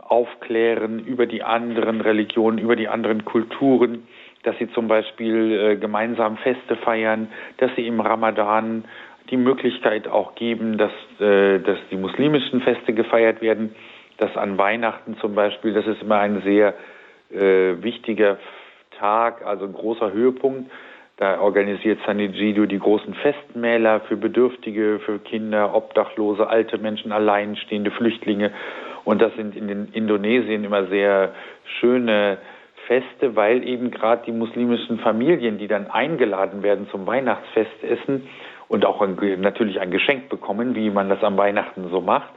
aufklären über die anderen Religionen, über die anderen Kulturen, dass sie zum Beispiel äh, gemeinsam Feste feiern, dass sie im Ramadan die Möglichkeit auch geben, dass, äh, dass die muslimischen Feste gefeiert werden, dass an Weihnachten zum Beispiel, das ist immer ein sehr äh, wichtiger Tag, also ein großer Höhepunkt. Da organisiert Sanigido die großen Festmäler für Bedürftige, für Kinder, Obdachlose, alte Menschen, alleinstehende Flüchtlinge. Und das sind in Indonesien immer sehr schöne Feste, weil eben gerade die muslimischen Familien, die dann eingeladen werden zum Weihnachtsfestessen und auch ein, natürlich ein Geschenk bekommen, wie man das am Weihnachten so macht,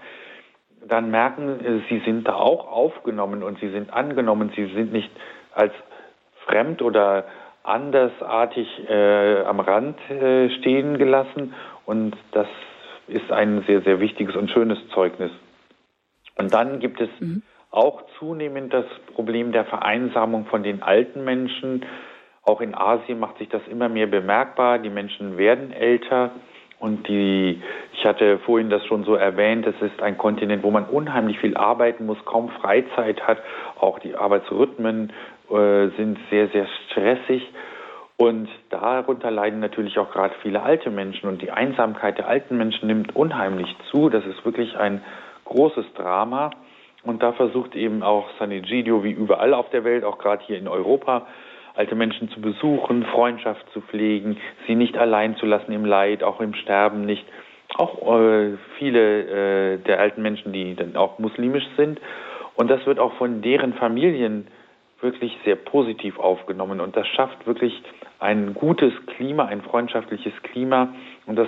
dann merken, äh, sie sind da auch aufgenommen und sie sind angenommen, sie sind nicht als fremd oder andersartig äh, am Rand äh, stehen gelassen und das ist ein sehr, sehr wichtiges und schönes Zeugnis. Und dann gibt es mhm auch zunehmend das Problem der Vereinsamung von den alten Menschen. Auch in Asien macht sich das immer mehr bemerkbar. Die Menschen werden älter und die, ich hatte vorhin das schon so erwähnt, es ist ein Kontinent, wo man unheimlich viel arbeiten muss, kaum Freizeit hat. Auch die Arbeitsrhythmen äh, sind sehr, sehr stressig. Und darunter leiden natürlich auch gerade viele alte Menschen. Und die Einsamkeit der alten Menschen nimmt unheimlich zu. Das ist wirklich ein großes Drama. Und da versucht eben auch Sanegidio, wie überall auf der Welt, auch gerade hier in Europa, alte Menschen zu besuchen, Freundschaft zu pflegen, sie nicht allein zu lassen im Leid, auch im Sterben nicht. Auch äh, viele äh, der alten Menschen, die dann auch muslimisch sind. Und das wird auch von deren Familien wirklich sehr positiv aufgenommen. Und das schafft wirklich ein gutes Klima, ein freundschaftliches Klima. Und das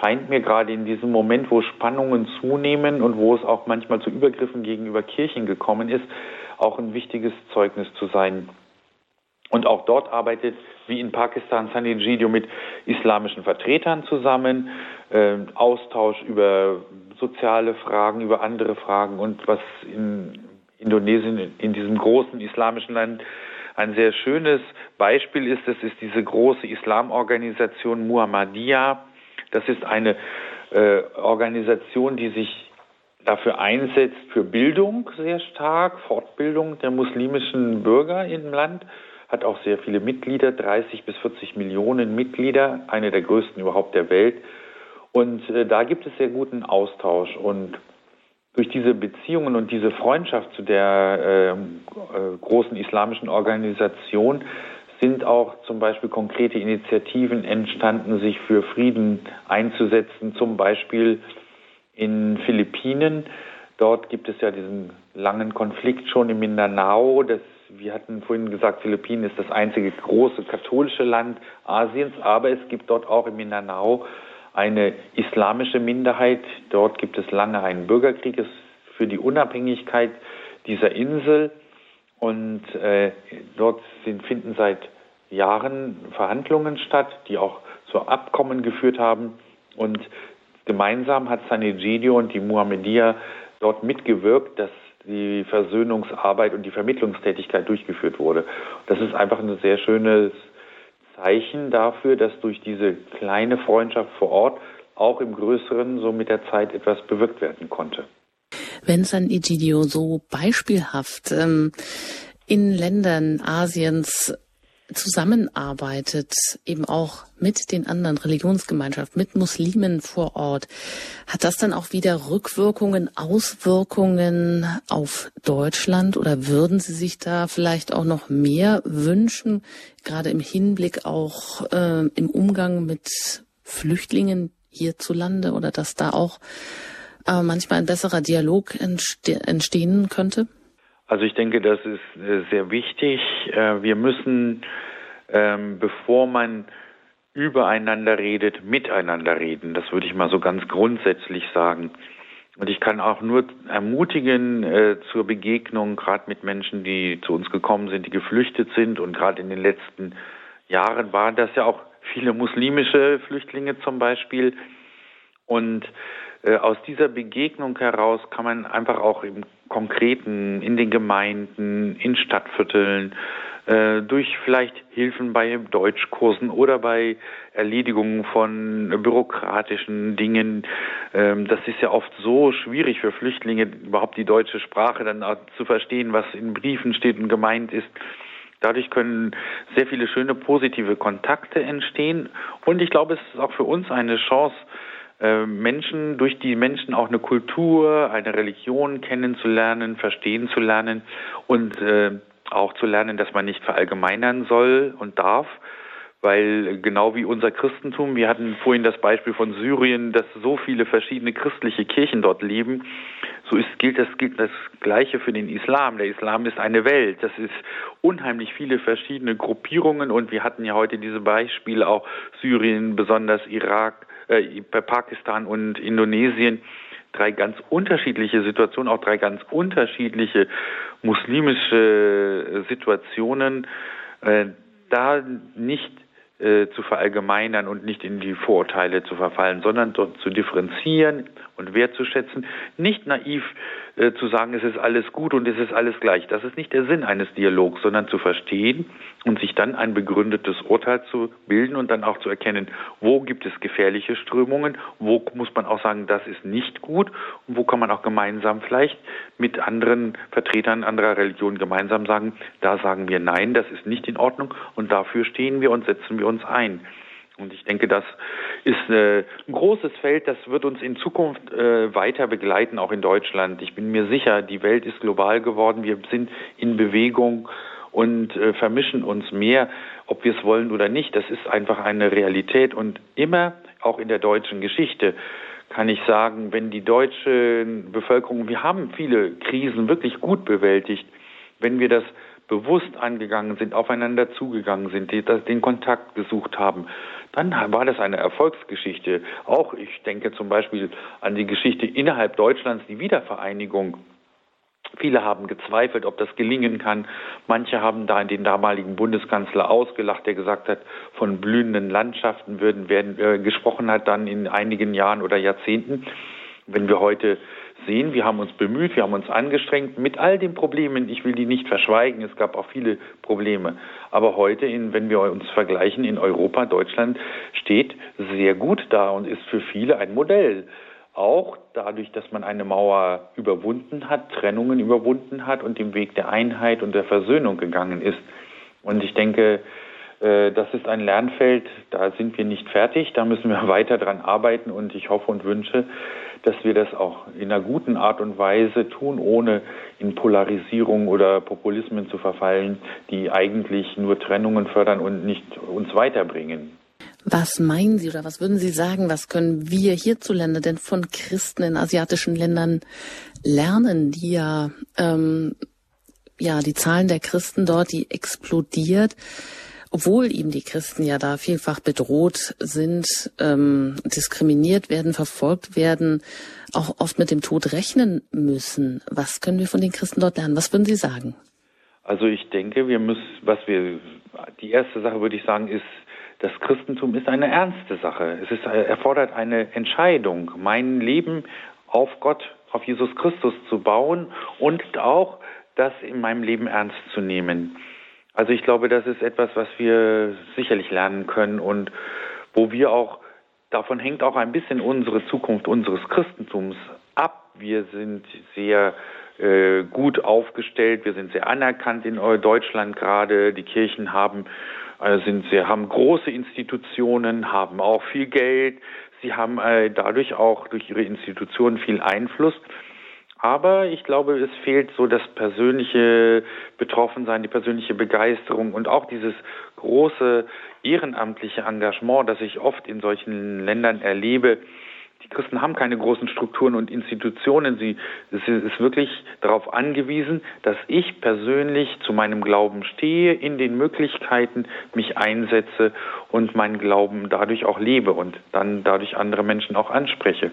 scheint mir gerade in diesem Moment, wo Spannungen zunehmen und wo es auch manchmal zu Übergriffen gegenüber Kirchen gekommen ist, auch ein wichtiges Zeugnis zu sein. Und auch dort arbeitet, wie in Pakistan, Sanegidio mit islamischen Vertretern zusammen, äh, Austausch über soziale Fragen, über andere Fragen und was in Indonesien, in diesem großen islamischen Land, ein sehr schönes Beispiel ist, das ist diese große Islamorganisation Muhammadiyah, das ist eine äh, Organisation, die sich dafür einsetzt, für Bildung sehr stark, Fortbildung der muslimischen Bürger im Land, hat auch sehr viele Mitglieder, 30 bis 40 Millionen Mitglieder, eine der größten überhaupt der Welt. Und äh, da gibt es sehr guten Austausch. Und durch diese Beziehungen und diese Freundschaft zu der ähm, äh, großen islamischen Organisation sind auch zum Beispiel konkrete Initiativen entstanden, sich für Frieden einzusetzen, zum Beispiel in Philippinen. Dort gibt es ja diesen langen Konflikt schon im Mindanao. Das, wir hatten vorhin gesagt, Philippinen ist das einzige große katholische Land Asiens, aber es gibt dort auch im Mindanao eine islamische Minderheit. Dort gibt es lange einen Bürgerkrieg für die Unabhängigkeit dieser Insel. Und äh, dort sind, finden seit Jahren Verhandlungen statt, die auch zu Abkommen geführt haben. Und gemeinsam hat Sanegidio und die Muhammadiyah dort mitgewirkt, dass die Versöhnungsarbeit und die Vermittlungstätigkeit durchgeführt wurde. Das ist einfach ein sehr schönes Zeichen dafür, dass durch diese kleine Freundschaft vor Ort auch im Größeren so mit der Zeit etwas bewirkt werden konnte. Wenn San Egidio so beispielhaft ähm, in Ländern Asiens zusammenarbeitet, eben auch mit den anderen Religionsgemeinschaften, mit Muslimen vor Ort, hat das dann auch wieder Rückwirkungen, Auswirkungen auf Deutschland? Oder würden Sie sich da vielleicht auch noch mehr wünschen, gerade im Hinblick auch äh, im Umgang mit Flüchtlingen hierzulande? Oder dass da auch äh, manchmal ein besserer Dialog entste entstehen könnte? Also ich denke, das ist äh, sehr wichtig. Äh, wir müssen, ähm, bevor man übereinander redet, miteinander reden. Das würde ich mal so ganz grundsätzlich sagen. Und ich kann auch nur ermutigen äh, zur Begegnung, gerade mit Menschen, die zu uns gekommen sind, die geflüchtet sind. Und gerade in den letzten Jahren waren das ja auch viele muslimische Flüchtlinge zum Beispiel. Und aus dieser Begegnung heraus kann man einfach auch im Konkreten, in den Gemeinden, in Stadtvierteln äh, durch vielleicht Hilfen bei Deutschkursen oder bei Erledigungen von bürokratischen Dingen. Ähm, das ist ja oft so schwierig für Flüchtlinge, überhaupt die deutsche Sprache dann zu verstehen, was in Briefen steht und gemeint ist. Dadurch können sehr viele schöne positive Kontakte entstehen. Und ich glaube, es ist auch für uns eine Chance, äh, Menschen, durch die Menschen auch eine Kultur, eine Religion kennenzulernen, verstehen zu lernen und äh, auch zu lernen, dass man nicht verallgemeinern soll und darf, weil genau wie unser Christentum, wir hatten vorhin das Beispiel von Syrien, dass so viele verschiedene christliche Kirchen dort leben, so ist, gilt das gilt das Gleiche für den Islam. Der Islam ist eine Welt. Das ist unheimlich viele verschiedene Gruppierungen und wir hatten ja heute diese Beispiele auch Syrien, besonders Irak, äh, Pakistan und Indonesien drei ganz unterschiedliche Situationen, auch drei ganz unterschiedliche muslimische Situationen, äh, da nicht äh, zu verallgemeinern und nicht in die Vorurteile zu verfallen, sondern dort zu differenzieren und wertzuschätzen, nicht naiv äh, zu sagen, es ist alles gut und es ist alles gleich. Das ist nicht der Sinn eines Dialogs, sondern zu verstehen und sich dann ein begründetes Urteil zu bilden und dann auch zu erkennen, wo gibt es gefährliche Strömungen, wo muss man auch sagen, das ist nicht gut und wo kann man auch gemeinsam vielleicht mit anderen Vertretern anderer Religionen gemeinsam sagen, da sagen wir nein, das ist nicht in Ordnung und dafür stehen wir und setzen wir uns ein. Und ich denke, das ist äh, ein großes Feld, das wird uns in Zukunft äh, weiter begleiten, auch in Deutschland. Ich bin mir sicher, die Welt ist global geworden, wir sind in Bewegung und äh, vermischen uns mehr, ob wir es wollen oder nicht. Das ist einfach eine Realität und immer auch in der deutschen Geschichte kann ich sagen, wenn die deutsche Bevölkerung, wir haben viele Krisen wirklich gut bewältigt, wenn wir das bewusst angegangen sind, aufeinander zugegangen sind, den Kontakt gesucht haben, dann war das eine Erfolgsgeschichte. Auch ich denke zum Beispiel an die Geschichte innerhalb Deutschlands, die Wiedervereinigung. Viele haben gezweifelt, ob das gelingen kann. Manche haben da den damaligen Bundeskanzler ausgelacht, der gesagt hat, von blühenden Landschaften würden werden äh, gesprochen hat dann in einigen Jahren oder Jahrzehnten. Wenn wir heute sehen, wir haben uns bemüht, wir haben uns angestrengt mit all den Problemen. Ich will die nicht verschweigen. Es gab auch viele Probleme. Aber heute, in, wenn wir uns vergleichen, in Europa, Deutschland steht sehr gut da und ist für viele ein Modell. Auch dadurch, dass man eine Mauer überwunden hat, Trennungen überwunden hat und den Weg der Einheit und der Versöhnung gegangen ist. Und ich denke, das ist ein Lernfeld, da sind wir nicht fertig, da müssen wir weiter dran arbeiten und ich hoffe und wünsche, dass wir das auch in einer guten Art und Weise tun, ohne in Polarisierung oder Populismen zu verfallen, die eigentlich nur Trennungen fördern und nicht uns weiterbringen. Was meinen Sie oder was würden Sie sagen, was können wir hierzulande denn von Christen in asiatischen Ländern lernen, die ja, ähm, ja, die Zahlen der Christen dort, die explodiert obwohl eben die Christen ja da vielfach bedroht sind, ähm, diskriminiert werden, verfolgt werden, auch oft mit dem Tod rechnen müssen. Was können wir von den Christen dort lernen? Was würden Sie sagen? Also ich denke, wir müssen, was wir, die erste Sache würde ich sagen, ist, das Christentum ist eine ernste Sache. Es ist, erfordert eine Entscheidung, mein Leben auf Gott, auf Jesus Christus zu bauen und auch das in meinem Leben ernst zu nehmen. Also ich glaube, das ist etwas, was wir sicherlich lernen können und wo wir auch, davon hängt auch ein bisschen unsere Zukunft unseres Christentums ab. Wir sind sehr äh, gut aufgestellt, wir sind sehr anerkannt in Deutschland gerade. Die Kirchen haben äh, sind sehr, haben große Institutionen, haben auch viel Geld. Sie haben äh, dadurch auch durch ihre Institutionen viel Einfluss. Aber ich glaube, es fehlt so das persönliche Betroffensein, die persönliche Begeisterung und auch dieses große ehrenamtliche Engagement, das ich oft in solchen Ländern erlebe. Die Christen haben keine großen Strukturen und Institutionen. Sie es ist wirklich darauf angewiesen, dass ich persönlich zu meinem Glauben stehe, in den Möglichkeiten mich einsetze und meinen Glauben dadurch auch lebe und dann dadurch andere Menschen auch anspreche.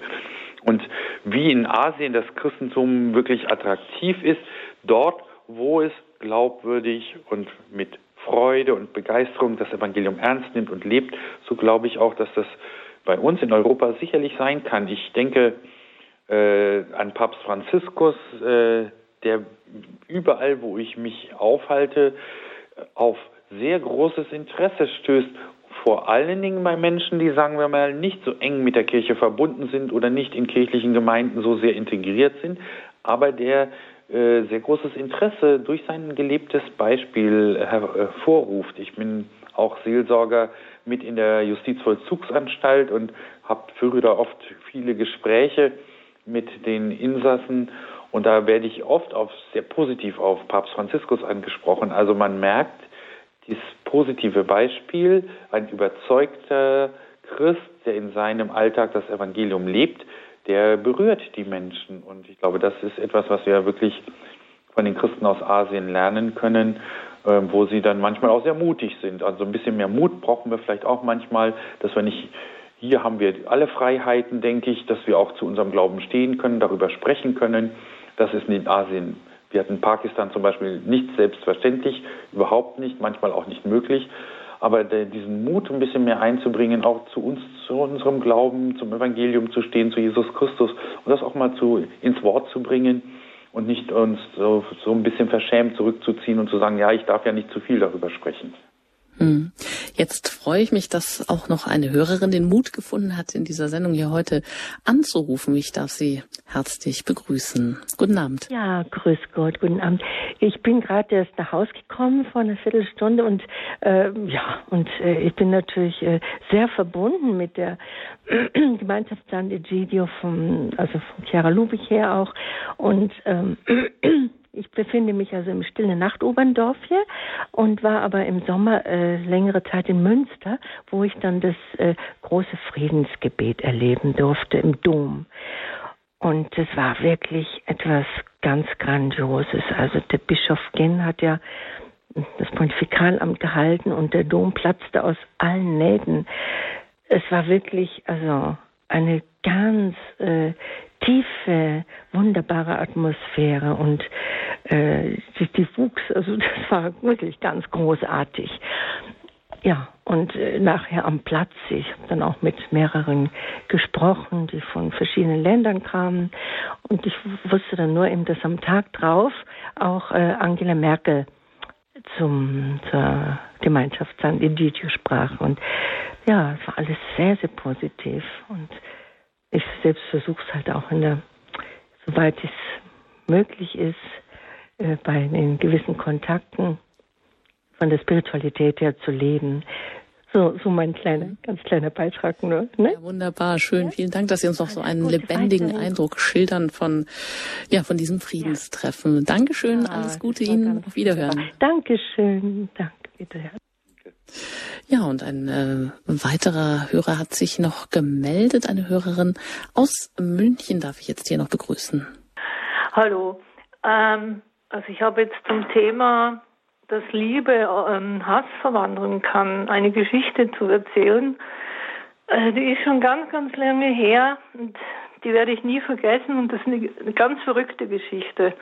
Und wie in Asien das Christentum wirklich attraktiv ist, dort, wo es glaubwürdig und mit Freude und Begeisterung das Evangelium ernst nimmt und lebt, so glaube ich auch, dass das bei uns in Europa sicherlich sein kann. Ich denke äh, an Papst Franziskus, äh, der überall, wo ich mich aufhalte, auf sehr großes Interesse stößt. Vor allen Dingen bei Menschen, die, sagen wir mal, nicht so eng mit der Kirche verbunden sind oder nicht in kirchlichen Gemeinden so sehr integriert sind, aber der äh, sehr großes Interesse durch sein gelebtes Beispiel hervorruft. Ich bin auch Seelsorger mit in der Justizvollzugsanstalt und hab, führe da oft viele Gespräche mit den Insassen und da werde ich oft auf, sehr positiv auf Papst Franziskus angesprochen. Also man merkt, dieses positive Beispiel, ein überzeugter Christ, der in seinem Alltag das Evangelium lebt, der berührt die Menschen. Und ich glaube, das ist etwas, was wir wirklich von den Christen aus Asien lernen können, ähm, wo sie dann manchmal auch sehr mutig sind. Also ein bisschen mehr Mut brauchen wir vielleicht auch manchmal, dass wir nicht, hier haben wir alle Freiheiten, denke ich, dass wir auch zu unserem Glauben stehen können, darüber sprechen können. Das ist in Asien, wir hatten Pakistan zum Beispiel nicht selbstverständlich, überhaupt nicht, manchmal auch nicht möglich aber diesen Mut ein bisschen mehr einzubringen, auch zu uns, zu unserem Glauben, zum Evangelium zu stehen, zu Jesus Christus und das auch mal zu, ins Wort zu bringen und nicht uns so, so ein bisschen verschämt zurückzuziehen und zu sagen, ja, ich darf ja nicht zu viel darüber sprechen. Hm. Jetzt freue ich mich, dass auch noch eine Hörerin den Mut gefunden hat, in dieser Sendung hier heute anzurufen. Ich darf Sie herzlich begrüßen. Guten Abend. Ja, grüß Gott, guten Abend. Ich bin gerade erst nach Hause gekommen vor einer Viertelstunde und äh, ja, und äh, ich bin natürlich äh, sehr verbunden mit der Gemeinschaftsland Egidio vom, also von Chiara Lubich her auch und ähm, Ich befinde mich also im stillen Nachtoberndorf hier und war aber im Sommer äh, längere Zeit in Münster, wo ich dann das äh, große Friedensgebet erleben durfte im Dom. Und es war wirklich etwas ganz Grandioses. Also der Bischof Gen hat ja das Pontifikalamt gehalten und der Dom platzte aus allen Nähten. Es war wirklich also eine ganz äh, tiefe, wunderbare Atmosphäre und äh, die, die wuchs, also das war wirklich ganz großartig. Ja, und äh, nachher am Platz, ich habe dann auch mit mehreren gesprochen, die von verschiedenen Ländern kamen. Und ich wusste dann nur eben, dass am Tag drauf auch äh, Angela Merkel zum, zur Gemeinschaft San Egidio sprach. Und ja, es war alles sehr, sehr positiv. Und ich selbst versuche es halt auch in der, soweit es möglich ist, äh, bei den gewissen Kontakten von der Spiritualität her zu leben. So, so mein kleiner, ganz kleiner Beitrag nur. Ne? Ja, wunderbar, schön. Ja? Vielen Dank, dass Sie uns noch so einen lebendigen Eindruck schildern von, ja, von diesem Friedenstreffen. Ja. Dankeschön, alles Gute Ihnen. Auf Wiederhören. Dankeschön. Danke, Wiederhören. Ja, und ein äh, weiterer Hörer hat sich noch gemeldet, eine Hörerin aus München darf ich jetzt hier noch begrüßen. Hallo. Ähm, also ich habe jetzt zum Thema, dass Liebe ähm, Hass verwandeln kann, eine Geschichte zu erzählen. Äh, die ist schon ganz, ganz lange her und die werde ich nie vergessen und das ist eine, eine ganz verrückte Geschichte.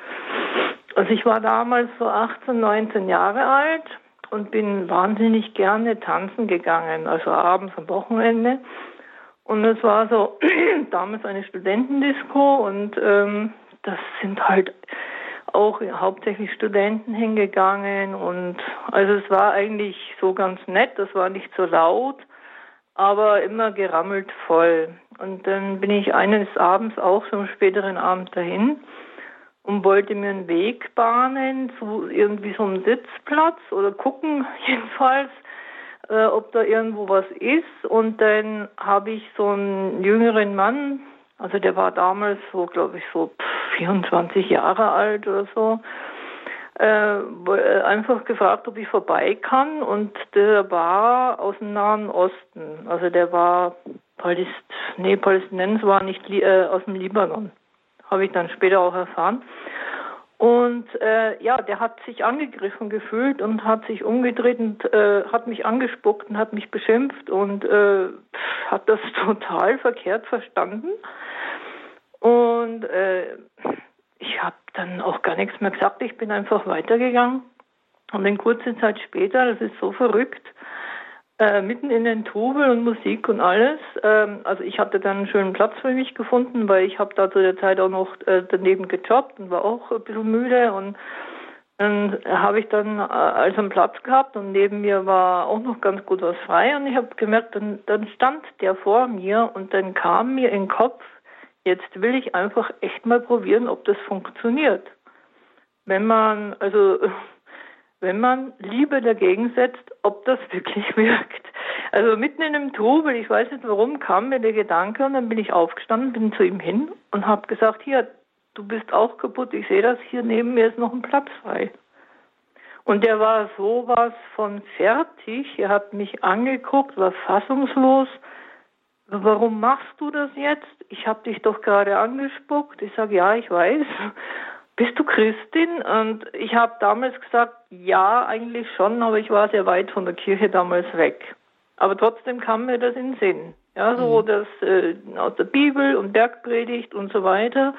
Also ich war damals so 18, 19 Jahre alt und bin wahnsinnig gerne tanzen gegangen, also abends am Wochenende. Und es war so damals eine Studentendisco und ähm, das sind halt auch hauptsächlich Studenten hingegangen und also es war eigentlich so ganz nett, das war nicht so laut, aber immer gerammelt voll. Und dann bin ich eines Abends auch so am späteren Abend dahin und wollte mir einen Weg bahnen zu irgendwie so einem Sitzplatz oder gucken jedenfalls, äh, ob da irgendwo was ist. Und dann habe ich so einen jüngeren Mann also der war damals so, glaube ich, so 24 Jahre alt oder so. Äh, äh, einfach gefragt, ob ich vorbei kann und der war aus dem Nahen Osten. Also der war Paläst nee, Palästinenser war nicht äh, aus dem Libanon. Habe ich dann später auch erfahren. Und äh, ja, der hat sich angegriffen gefühlt und hat sich umgedreht und äh, hat mich angespuckt und hat mich beschimpft und äh, hat das total verkehrt verstanden. Und äh, ich habe dann auch gar nichts mehr gesagt. Ich bin einfach weitergegangen. Und dann kurze Zeit später, das ist so verrückt, äh, mitten in den Trubel und Musik und alles. Ähm, also ich hatte dann einen schönen Platz für mich gefunden, weil ich habe da zu der Zeit auch noch äh, daneben gejobbt und war auch ein bisschen müde und Dann habe ich dann äh, also einen Platz gehabt und neben mir war auch noch ganz gut was frei und ich habe gemerkt, dann, dann stand der vor mir und dann kam mir in den Kopf, jetzt will ich einfach echt mal probieren, ob das funktioniert. Wenn man, also wenn man Liebe dagegen setzt, ob das wirklich wirkt. Also mitten in einem Trubel, ich weiß nicht warum, kam mir der Gedanke und dann bin ich aufgestanden, bin zu ihm hin und habe gesagt, hier, du bist auch kaputt, ich sehe das, hier neben mir ist noch ein Platz frei. Und der war sowas von fertig, er hat mich angeguckt, war fassungslos. Warum machst du das jetzt? Ich habe dich doch gerade angespuckt. Ich sage, ja, ich weiß. Bist du Christin? Und ich habe damals gesagt, ja, eigentlich schon, aber ich war sehr weit von der Kirche damals weg. Aber trotzdem kam mir das in den Sinn. Ja, so mhm. das äh, aus der Bibel und Bergpredigt und so weiter.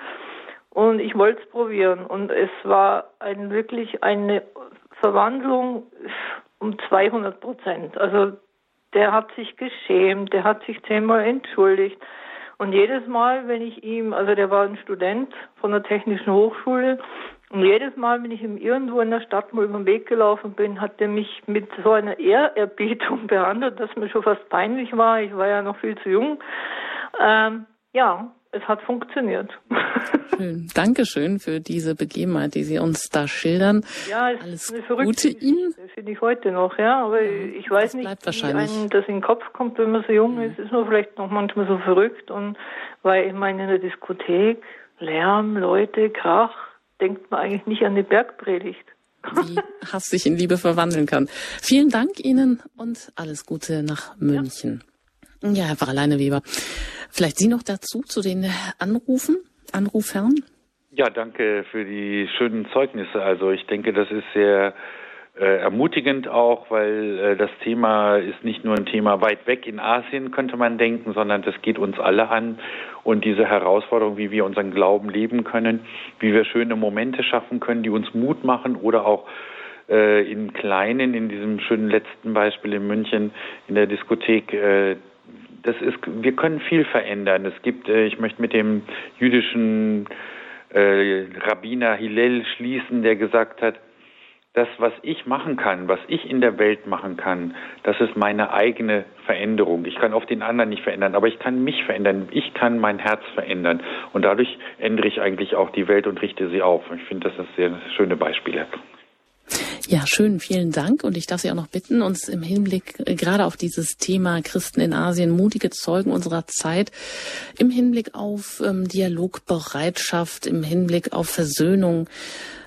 Und ich wollte es probieren. Und es war ein, wirklich eine Verwandlung um 200 Prozent. Also der hat sich geschämt, der hat sich zehnmal entschuldigt. Und jedes Mal, wenn ich ihm, also der war ein Student von der Technischen Hochschule, und jedes Mal, wenn ich ihm irgendwo in der Stadt mal über den Weg gelaufen bin, hat er mich mit so einer Ehrerbietung behandelt, dass mir schon fast peinlich war. Ich war ja noch viel zu jung. Ähm, ja, es hat funktioniert. Schön. Dankeschön für diese Begebenheit, die Sie uns da schildern. Ja, es Alles ist eine verrückte Gute Ihnen. Das finde ich heute noch, ja. Aber ja, ich weiß nicht, wie einem das in den Kopf kommt, wenn man so jung ist. Ist man vielleicht noch manchmal so verrückt. Und weil ich meine, in der Diskothek, Lärm, Leute, Krach, denkt man eigentlich nicht an die Bergpredigt. Wie Hass sich in Liebe verwandeln kann. Vielen Dank Ihnen und alles Gute nach München. Ja, ja Herr Pfarrer Leineweber. Vielleicht Sie noch dazu zu den Anrufen, Anrufern? Ja, danke für die schönen Zeugnisse. Also ich denke, das ist sehr äh, ermutigend auch, weil äh, das Thema ist nicht nur ein Thema weit weg in Asien, könnte man denken, sondern das geht uns alle an. Und diese Herausforderung, wie wir unseren Glauben leben können, wie wir schöne Momente schaffen können, die uns Mut machen oder auch äh, in kleinen, in diesem schönen letzten Beispiel in München in der Diskothek, äh, das ist, wir können viel verändern. Es gibt, äh, ich möchte mit dem jüdischen äh, Rabbiner Hillel schließen, der gesagt hat, das, was ich machen kann, was ich in der Welt machen kann, das ist meine eigene Veränderung. Ich kann oft den anderen nicht verändern, aber ich kann mich verändern. Ich kann mein Herz verändern. Und dadurch ändere ich eigentlich auch die Welt und richte sie auf. Ich finde, das ist sehr schöne Beispiele. Ja, schön, vielen Dank. Und ich darf Sie auch noch bitten, uns im Hinblick äh, gerade auf dieses Thema Christen in Asien, mutige Zeugen unserer Zeit, im Hinblick auf ähm, Dialogbereitschaft, im Hinblick auf Versöhnung,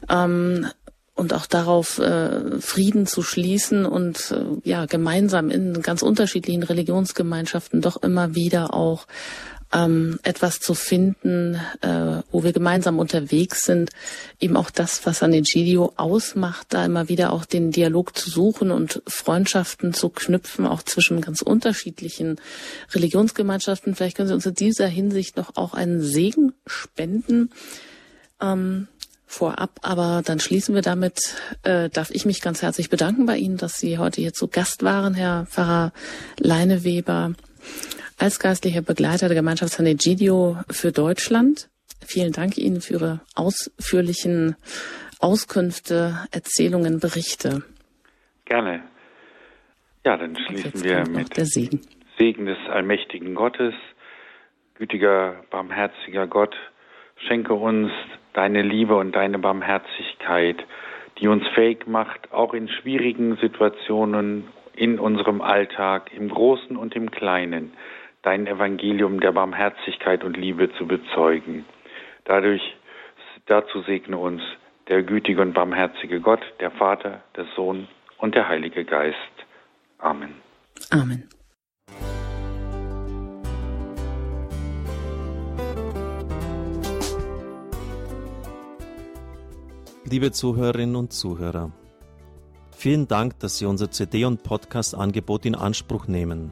ähm, und auch darauf äh, Frieden zu schließen und äh, ja gemeinsam in ganz unterschiedlichen Religionsgemeinschaften doch immer wieder auch ähm, etwas zu finden, äh, wo wir gemeinsam unterwegs sind, eben auch das, was an den Gidio ausmacht, da immer wieder auch den Dialog zu suchen und Freundschaften zu knüpfen, auch zwischen ganz unterschiedlichen Religionsgemeinschaften. Vielleicht können Sie uns in dieser Hinsicht noch auch einen Segen spenden. Ähm, vorab, aber dann schließen wir damit. Äh, darf ich mich ganz herzlich bedanken bei Ihnen, dass Sie heute hier zu Gast waren, Herr Pfarrer Leineweber, als geistlicher Begleiter der Gemeinschaft San Egidio für Deutschland. Vielen Dank Ihnen für Ihre ausführlichen Auskünfte, Erzählungen, Berichte. Gerne. Ja, dann schließen wir mit der Segen. Segen des allmächtigen Gottes, gütiger, barmherziger Gott, schenke uns deine Liebe und deine Barmherzigkeit, die uns fähig macht, auch in schwierigen Situationen in unserem Alltag, im Großen und im Kleinen, dein Evangelium der Barmherzigkeit und Liebe zu bezeugen. Dadurch, dazu segne uns der gütige und barmherzige Gott, der Vater, der Sohn und der Heilige Geist. Amen. Amen. Liebe Zuhörerinnen und Zuhörer, vielen Dank, dass Sie unser CD- und Podcast-Angebot in Anspruch nehmen.